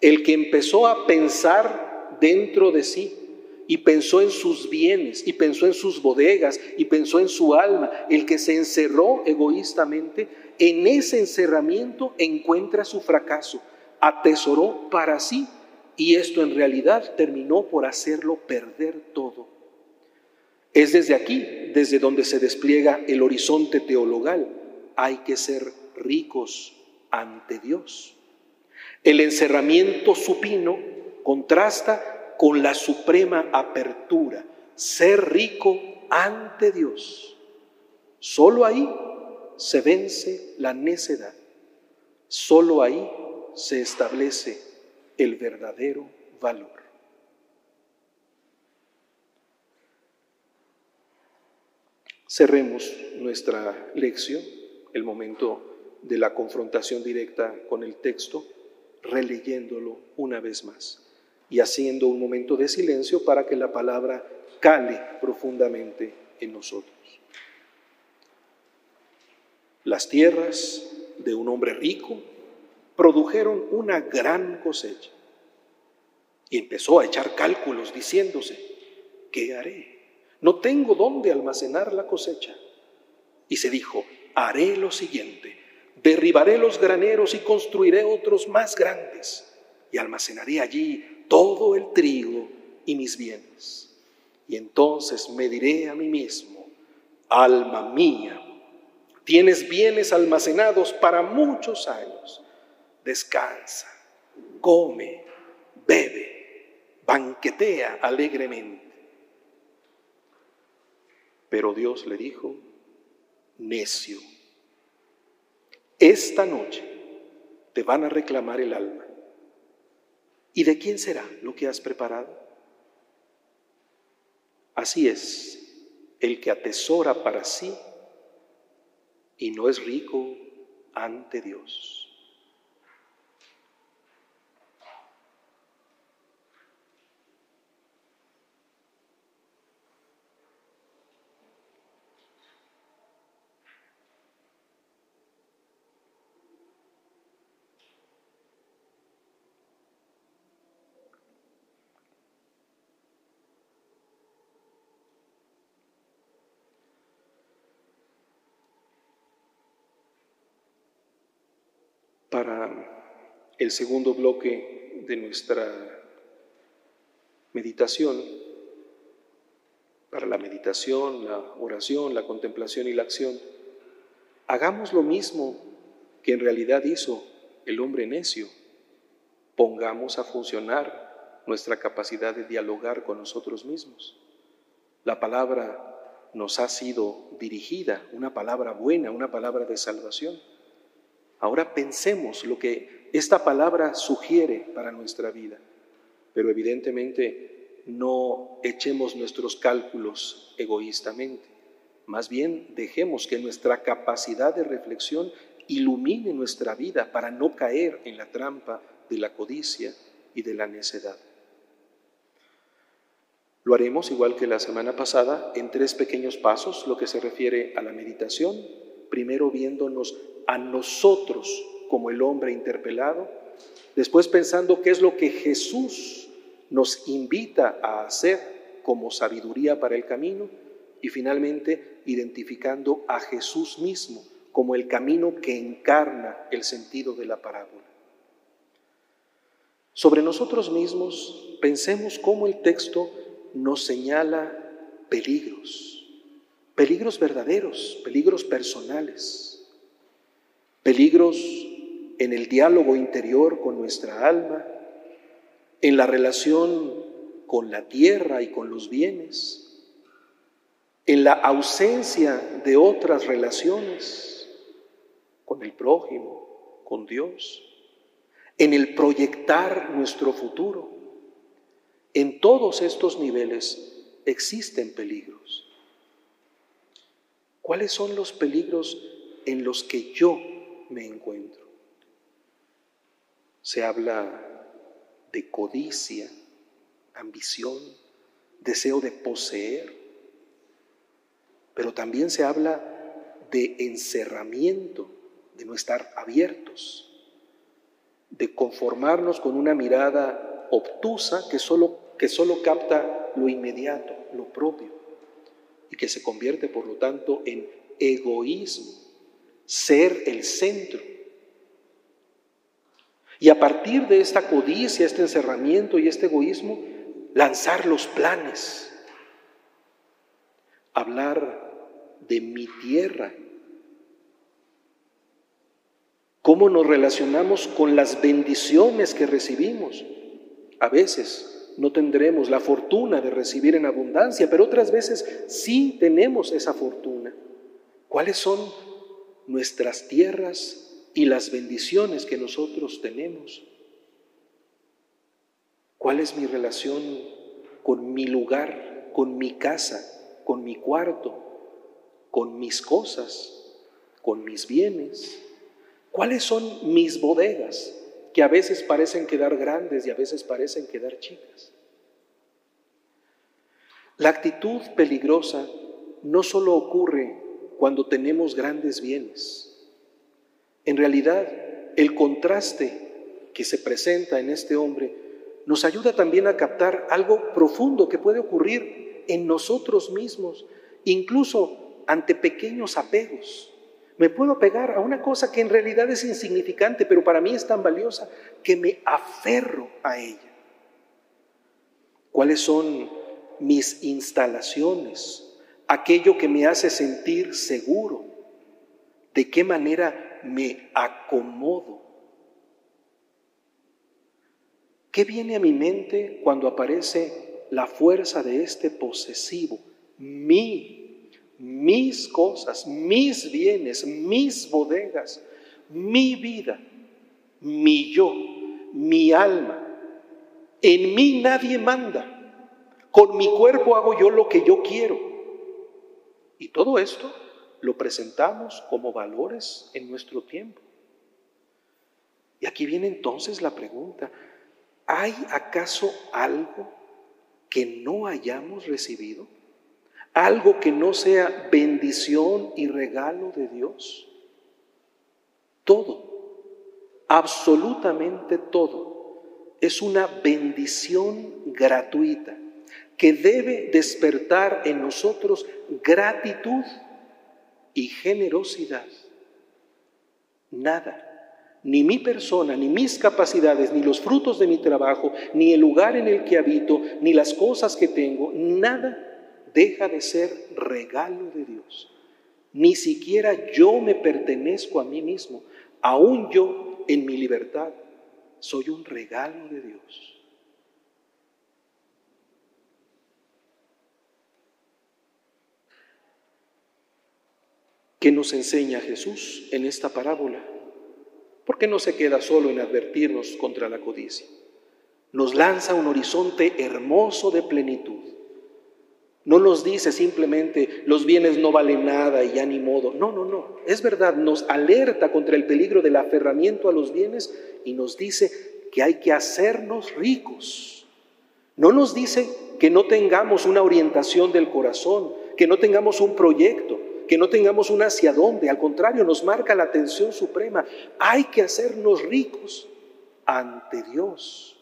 el que empezó a pensar dentro de sí y pensó en sus bienes y pensó en sus bodegas y pensó en su alma, el que se encerró egoístamente, en ese encerramiento encuentra su fracaso, atesoró para sí y esto en realidad terminó por hacerlo perder todo. Es desde aquí, desde donde se despliega el horizonte teologal. Hay que ser ricos ante Dios. El encerramiento supino contrasta con la suprema apertura, ser rico ante Dios. Solo ahí se vence la necedad. Solo ahí se establece el verdadero valor. Cerremos nuestra lección, el momento de la confrontación directa con el texto releyéndolo una vez más y haciendo un momento de silencio para que la palabra cale profundamente en nosotros. Las tierras de un hombre rico produjeron una gran cosecha y empezó a echar cálculos diciéndose, ¿qué haré? No tengo dónde almacenar la cosecha. Y se dijo, haré lo siguiente Derribaré los graneros y construiré otros más grandes y almacenaré allí todo el trigo y mis bienes. Y entonces me diré a mí mismo, alma mía, tienes bienes almacenados para muchos años. Descansa, come, bebe, banquetea alegremente. Pero Dios le dijo, necio esta noche te van a reclamar el alma. ¿Y de quién será lo que has preparado? Así es, el que atesora para sí y no es rico ante Dios. Para el segundo bloque de nuestra meditación, para la meditación, la oración, la contemplación y la acción, hagamos lo mismo que en realidad hizo el hombre necio. Pongamos a funcionar nuestra capacidad de dialogar con nosotros mismos. La palabra nos ha sido dirigida, una palabra buena, una palabra de salvación. Ahora pensemos lo que esta palabra sugiere para nuestra vida, pero evidentemente no echemos nuestros cálculos egoístamente, más bien dejemos que nuestra capacidad de reflexión ilumine nuestra vida para no caer en la trampa de la codicia y de la necedad. Lo haremos igual que la semana pasada en tres pequeños pasos, lo que se refiere a la meditación, primero viéndonos a nosotros como el hombre interpelado, después pensando qué es lo que Jesús nos invita a hacer como sabiduría para el camino y finalmente identificando a Jesús mismo como el camino que encarna el sentido de la parábola. Sobre nosotros mismos pensemos cómo el texto nos señala peligros, peligros verdaderos, peligros personales, peligros en el diálogo interior con nuestra alma, en la relación con la tierra y con los bienes, en la ausencia de otras relaciones con el prójimo, con Dios en el proyectar nuestro futuro. En todos estos niveles existen peligros. ¿Cuáles son los peligros en los que yo me encuentro? Se habla de codicia, ambición, deseo de poseer, pero también se habla de encerramiento, de no estar abiertos de conformarnos con una mirada obtusa que solo, que solo capta lo inmediato, lo propio, y que se convierte, por lo tanto, en egoísmo, ser el centro. Y a partir de esta codicia, este encerramiento y este egoísmo, lanzar los planes, hablar de mi tierra, cómo nos relacionamos con las bendiciones que recibimos. A veces no tendremos la fortuna de recibir en abundancia, pero otras veces sí tenemos esa fortuna. ¿Cuáles son nuestras tierras y las bendiciones que nosotros tenemos? ¿Cuál es mi relación con mi lugar, con mi casa, con mi cuarto, con mis cosas, con mis bienes? ¿Cuáles son mis bodegas? Que a veces parecen quedar grandes y a veces parecen quedar chicas. La actitud peligrosa no solo ocurre cuando tenemos grandes bienes. En realidad, el contraste que se presenta en este hombre nos ayuda también a captar algo profundo que puede ocurrir en nosotros mismos, incluso ante pequeños apegos. Me puedo pegar a una cosa que en realidad es insignificante, pero para mí es tan valiosa que me aferro a ella. ¿Cuáles son mis instalaciones? Aquello que me hace sentir seguro. ¿De qué manera me acomodo? ¿Qué viene a mi mente cuando aparece la fuerza de este posesivo? Mi mis cosas, mis bienes, mis bodegas, mi vida, mi yo, mi alma. En mí nadie manda. Con mi cuerpo hago yo lo que yo quiero. Y todo esto lo presentamos como valores en nuestro tiempo. Y aquí viene entonces la pregunta, ¿hay acaso algo que no hayamos recibido? Algo que no sea bendición y regalo de Dios? Todo, absolutamente todo, es una bendición gratuita que debe despertar en nosotros gratitud y generosidad. Nada, ni mi persona, ni mis capacidades, ni los frutos de mi trabajo, ni el lugar en el que habito, ni las cosas que tengo, nada deja de ser regalo de Dios. Ni siquiera yo me pertenezco a mí mismo. Aún yo, en mi libertad, soy un regalo de Dios. ¿Qué nos enseña Jesús en esta parábola? ¿Por qué no se queda solo en advertirnos contra la codicia? Nos lanza un horizonte hermoso de plenitud no nos dice simplemente los bienes no valen nada y ya ni modo. No, no, no. Es verdad, nos alerta contra el peligro del aferramiento a los bienes y nos dice que hay que hacernos ricos, No nos dice que no tengamos una orientación del corazón, que no tengamos un proyecto, que no tengamos un hacia dónde. Al contrario, nos marca la atención suprema. Hay que hacernos ricos ante Dios.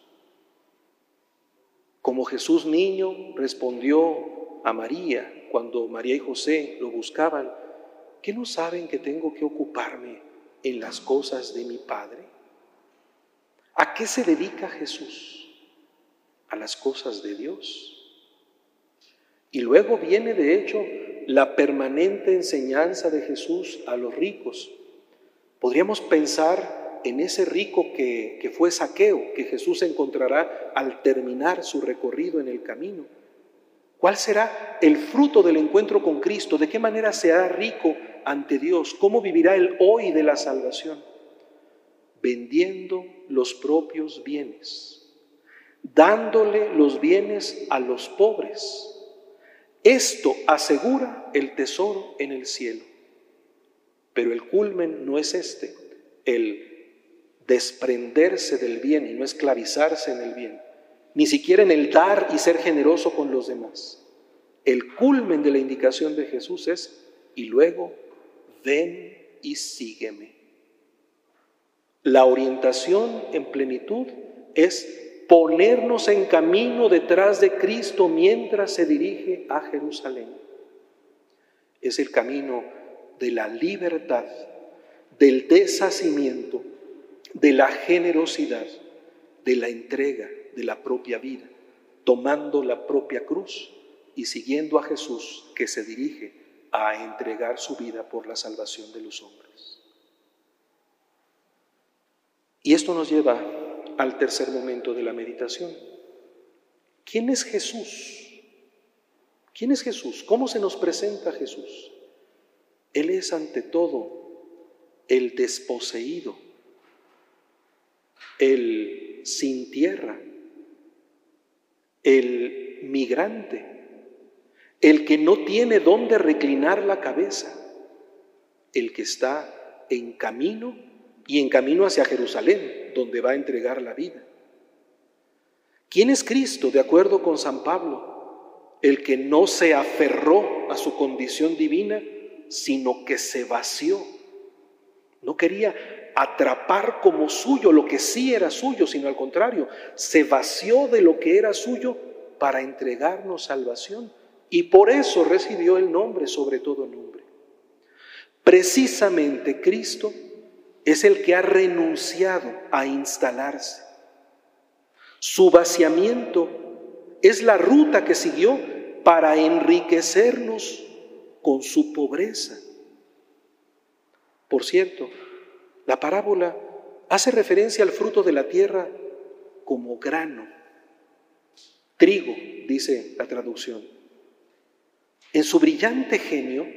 Como Jesús niño respondió a María cuando María y José lo buscaban, ¿que no saben que tengo que ocuparme en las cosas de mi Padre? ¿A qué se dedica Jesús? A las cosas de Dios. Y luego viene, de hecho, la permanente enseñanza de Jesús a los ricos. Podríamos pensar en ese rico que, que, fue saqueo, que Jesús encontrará al terminar su recorrido en el camino. ¿Cuál será el fruto del encuentro con Cristo? ¿De qué manera se hará rico ante Dios? ¿Cómo vivirá el hoy de la salvación? vendiendo los propios bienes, dándole los bienes a los pobres. Esto asegura el tesoro en el cielo. Pero el culmen no es este, el desprenderse del bien y no esclavizarse en el bien, ni siquiera en el dar y ser generoso con los demás. El culmen de la indicación de Jesús es, y luego, ven y sígueme. La orientación en plenitud es ponernos en camino detrás de Cristo mientras se dirige a Jerusalén. Es el camino de la libertad, del deshacimiento, de la generosidad, de la entrega de la propia vida, tomando la propia cruz y siguiendo a Jesús que se dirige a entregar su vida por la salvación de los hombres. Y esto nos lleva al tercer momento de la meditación. ¿Quién es Jesús? ¿Quién es Jesús? ¿Cómo se nos presenta Jesús? Él es ante todo el desposeído, el sin tierra, el migrante, el que no tiene dónde reclinar la cabeza, el que está en camino y en camino hacia Jerusalén, donde va a entregar la vida. ¿Quién es Cristo, de acuerdo con San Pablo? El que no se aferró a su condición divina, sino que se vació. No quería atrapar como suyo lo que sí era suyo, sino al contrario, se vació de lo que era suyo para entregarnos salvación. Y por eso recibió el nombre sobre todo nombre. Precisamente Cristo es el que ha renunciado a instalarse. Su vaciamiento es la ruta que siguió para enriquecernos con su pobreza. Por cierto, la parábola hace referencia al fruto de la tierra como grano, trigo, dice la traducción. En su brillante genio,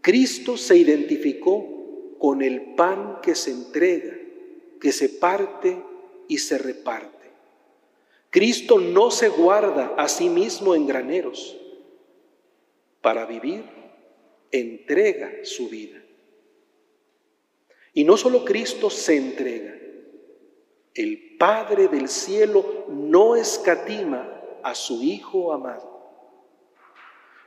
Cristo se identificó con el pan que se entrega, que se parte y se reparte. Cristo no se guarda a sí mismo en graneros. Para vivir, entrega su vida. Y no solo Cristo se entrega, el Padre del cielo no escatima a su Hijo amado.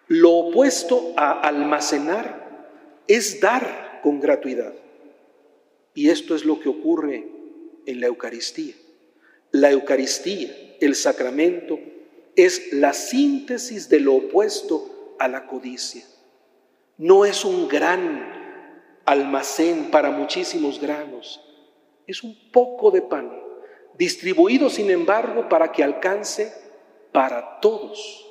Lo opuesto a almacenar es dar con gratuidad. Y esto es lo que ocurre en la Eucaristía. La Eucaristía, el sacramento, es la síntesis de lo opuesto a la codicia. No es un gran almacén para muchísimos granos, es un poco de pan, distribuido sin embargo para que alcance para todos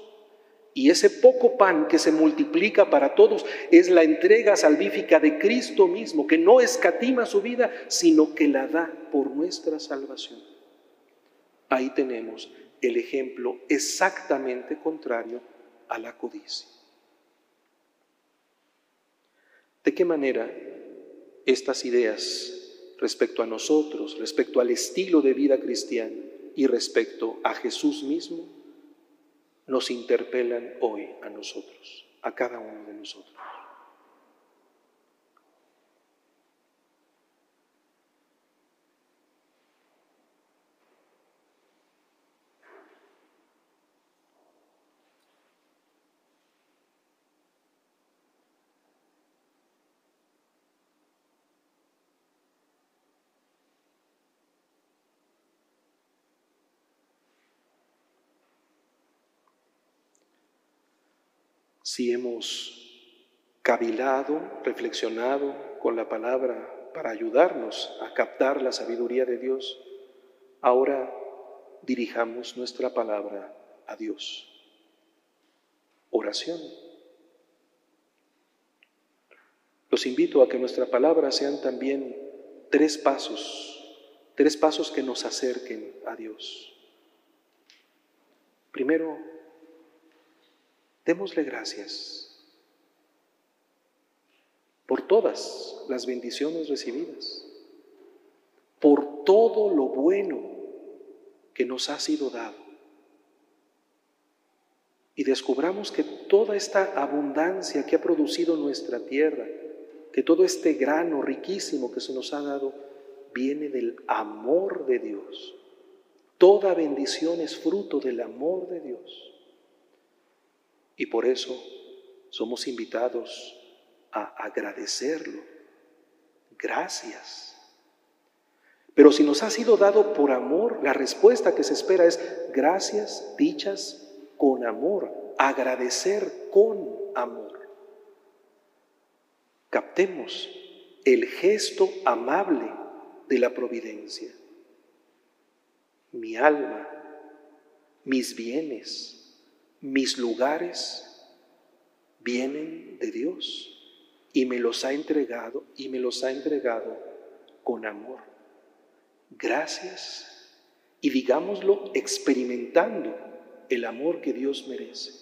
y ese poco pan que se multiplica para todos es la entrega salvífica de Cristo mismo, que no escatima su vida, sino que la da por nuestra salvación. Ahí tenemos el ejemplo exactamente contrario a la codicia. ¿De qué manera estas ideas respecto a nosotros, respecto al estilo de vida cristiano y respecto a Jesús mismo nos interpelan hoy a nosotros, a cada uno de nosotros. Si hemos cavilado, reflexionado con la palabra para ayudarnos a captar la sabiduría de Dios, ahora dirijamos nuestra palabra a Dios. Oración. Los invito a que nuestra palabra sean también tres pasos, tres pasos que nos acerquen a Dios. Primero, démosle gracias por todas las bendiciones recibidas, por todo lo bueno que nos ha sido dado. Y descubramos que toda esta abundancia que ha producido nuestra tierra, que todo este grano riquísimo que se nos ha dado, viene del amor de Dios. Toda bendición es fruto del amor de Dios. Y por eso somos invitados a agradecerlo. Gracias. Pero si nos ha sido dado por amor, la respuesta que se espera es gracias dichas con amor, agradecer con amor. Captemos el gesto amable de la providencia. Mi alma, mis bienes, mis lugares vienen de Dios y me los ha entregado y me los ha entregado con amor. Gracias y digámoslo experimentando el amor que Dios merece.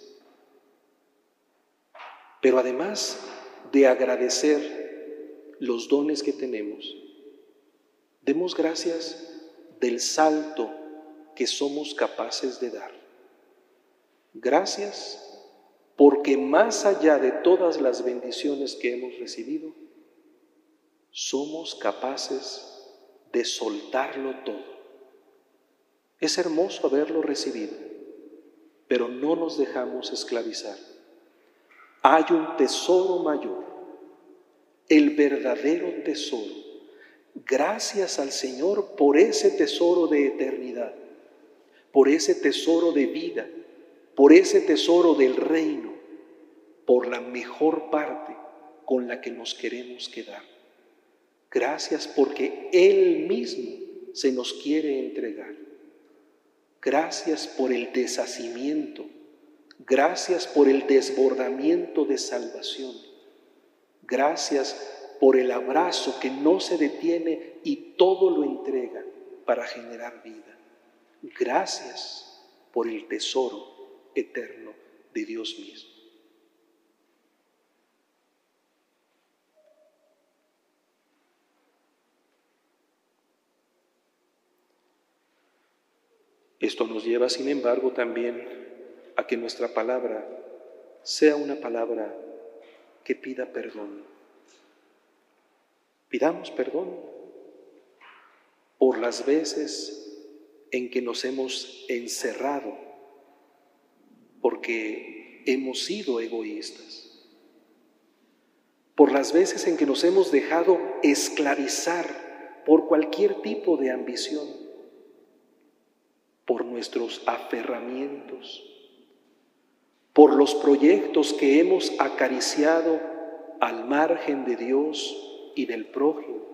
Pero además de agradecer los dones que tenemos, demos gracias del salto que somos capaces de dar. Gracias porque más allá de todas las bendiciones que hemos recibido, somos capaces de soltarlo todo. Es hermoso haberlo recibido, pero no nos dejamos esclavizar. Hay un tesoro mayor, el verdadero tesoro. Gracias al Señor por ese tesoro de eternidad, por ese tesoro de vida por ese tesoro del reino, por la mejor parte con la que nos queremos quedar. Gracias porque Él mismo se nos quiere entregar. Gracias por el deshacimiento. Gracias por el desbordamiento de salvación. Gracias por el abrazo que no se detiene y todo lo entrega para generar vida. Gracias por el tesoro eterno de Dios mismo. Esto nos lleva, sin embargo, también a que nuestra palabra sea una palabra que pida perdón. Pidamos perdón por las veces en que nos hemos encerrado porque hemos sido egoístas, por las veces en que nos hemos dejado esclavizar por cualquier tipo de ambición, por nuestros aferramientos, por los proyectos que hemos acariciado al margen de Dios y del prójimo,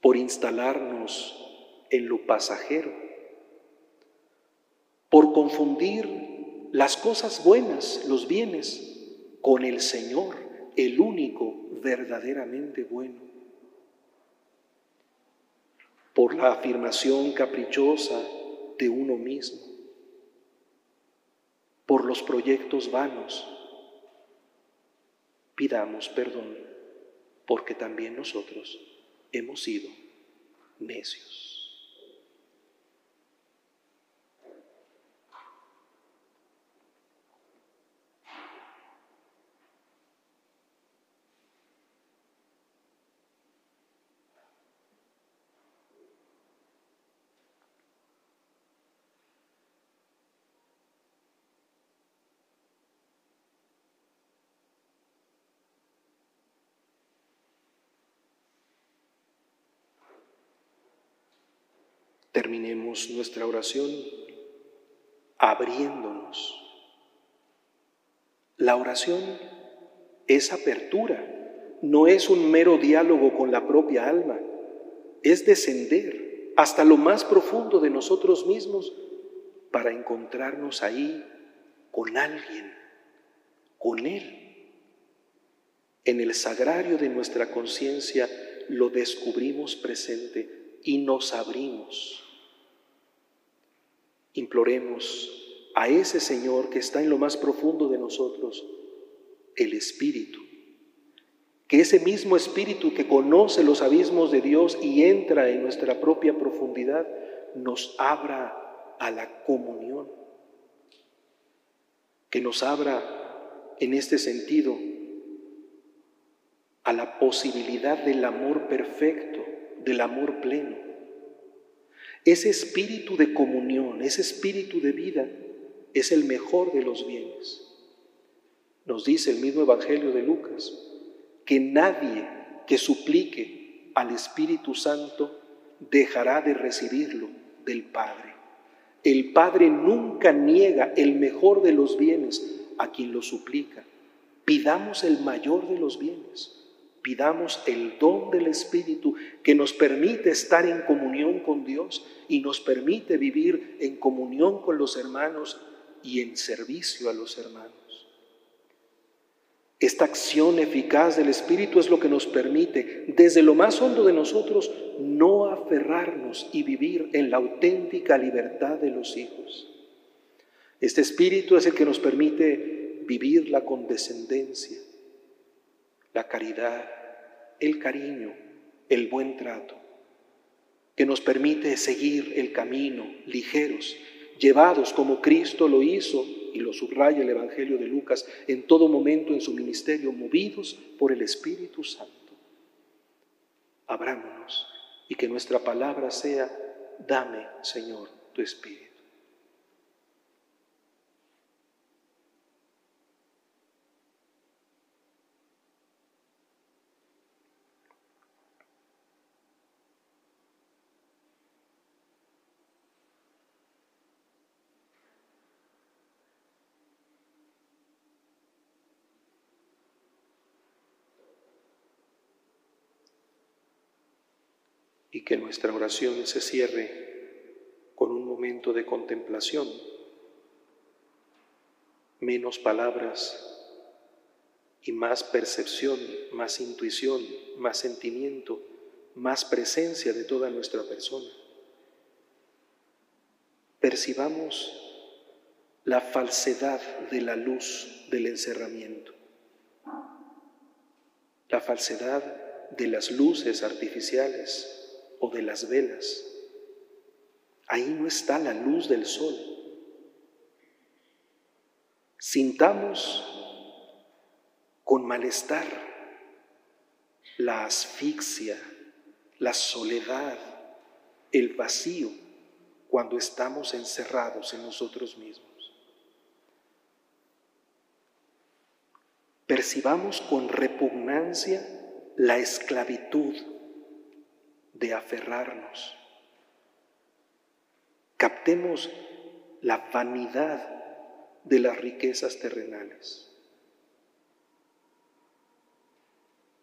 por instalarnos en lo pasajero por confundir las cosas buenas, los bienes, con el Señor, el único verdaderamente bueno. Por la afirmación caprichosa de uno mismo, por los proyectos vanos, pidamos perdón, porque también nosotros hemos sido necios. Terminemos nuestra oración abriéndonos. La oración es apertura, no es un mero diálogo con la propia alma, es descender hasta lo más profundo de nosotros mismos para encontrarnos ahí con alguien, con Él. En el sagrario de nuestra conciencia lo descubrimos presente y nos abrimos. Imploremos a ese Señor que está en lo más profundo de nosotros, el Espíritu. Que ese mismo Espíritu que conoce los abismos de Dios y entra en nuestra propia profundidad, nos abra a la comunión. Que nos abra en este sentido a la posibilidad del amor perfecto, del amor pleno. Ese espíritu de comunión, ese espíritu de vida es el mejor de los bienes. Nos dice el mismo Evangelio de Lucas que nadie que suplique al Espíritu Santo dejará de recibirlo del Padre. El Padre nunca niega el mejor de los bienes a quien lo suplica. Pidamos el mayor de los bienes. Pidamos el don del Espíritu que nos permite estar en comunión con Dios y nos permite vivir en comunión con los hermanos y en servicio a los hermanos. Esta acción eficaz del Espíritu es lo que nos permite, desde lo más hondo de nosotros, no aferrarnos y vivir en la auténtica libertad de los hijos. Este Espíritu es el que nos permite vivir la condescendencia, la caridad, el cariño, el buen trato, que nos permite seguir el camino ligeros, llevados como Cristo lo hizo, y lo subraya el Evangelio de Lucas, en todo momento en su ministerio, movidos por el Espíritu Santo. Abrámonos y que nuestra palabra sea, dame, Señor, tu Espíritu. Que nuestra oración se cierre con un momento de contemplación, menos palabras y más percepción, más intuición, más sentimiento, más presencia de toda nuestra persona. Percibamos la falsedad de la luz del encerramiento, la falsedad de las luces artificiales o de las velas. Ahí no está la luz del sol. Sintamos con malestar la asfixia, la soledad, el vacío cuando estamos encerrados en nosotros mismos. Percibamos con repugnancia la esclavitud de aferrarnos. Captemos la vanidad de las riquezas terrenales.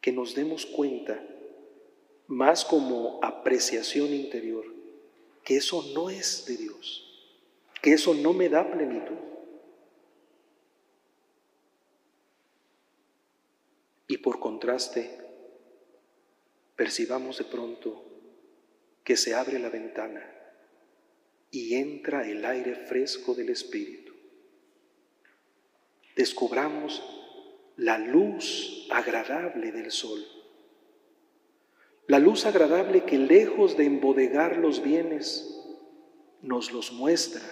Que nos demos cuenta, más como apreciación interior, que eso no es de Dios, que eso no me da plenitud. Y por contraste, percibamos de pronto que se abre la ventana y entra el aire fresco del Espíritu. Descubramos la luz agradable del sol, la luz agradable que lejos de embodegar los bienes, nos los muestra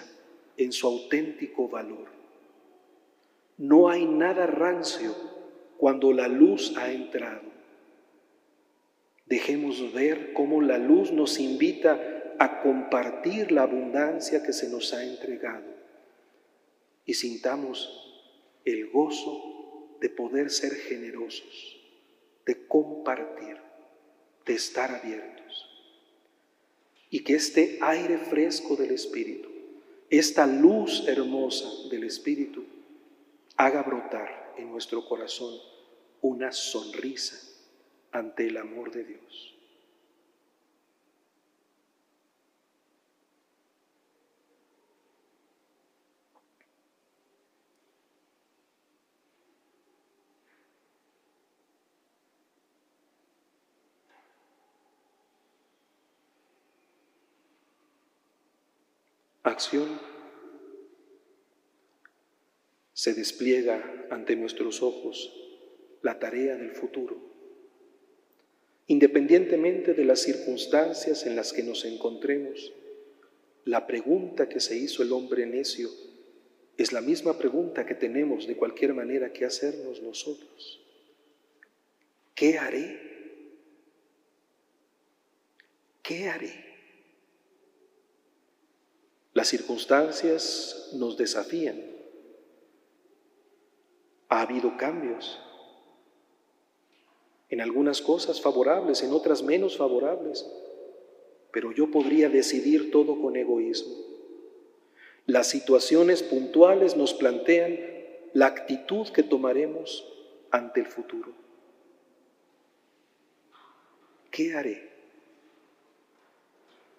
en su auténtico valor. No hay nada rancio cuando la luz ha entrado. Dejemos ver cómo la luz nos invita a compartir la abundancia que se nos ha entregado y sintamos el gozo de poder ser generosos, de compartir, de estar abiertos. Y que este aire fresco del Espíritu esta luz hermosa del Espíritu haga brotar en nuestro corazón una sonrisa ante el amor de Dios. acción se despliega ante nuestros ojos la tarea del futuro. Independientemente de las circunstancias en las que nos encontremos, la pregunta que se hizo el hombre necio es la misma pregunta que tenemos de cualquier manera que hacernos nosotros. ¿Qué haré? ¿Qué haré? Las circunstancias nos desafían. Ha habido cambios. En algunas cosas favorables, en otras menos favorables. Pero yo podría decidir todo con egoísmo. Las situaciones puntuales nos plantean la actitud que tomaremos ante el futuro. ¿Qué haré?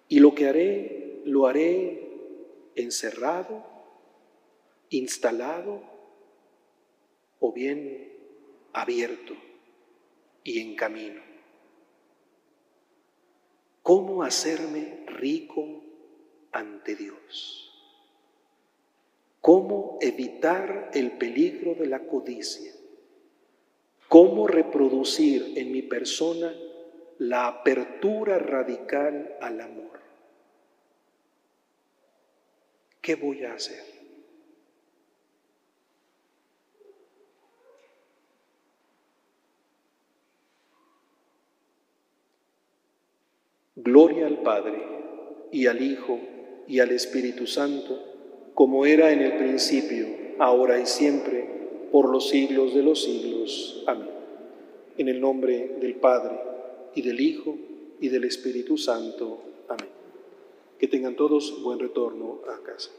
Y lo que haré, lo haré encerrado, instalado o bien abierto y en camino. ¿Cómo hacerme rico ante Dios? ¿Cómo evitar el peligro de la codicia? ¿Cómo reproducir en mi persona la apertura radical al amor? ¿qué voy a hacer? Gloria al Padre y al Hijo y al Espíritu Santo, como era en el principio, ahora y siempre, por los siglos de los siglos. Amén. En el nombre del Padre y del Hijo y del Espíritu Santo. Amén. Que tengan todos buen retorno a casa.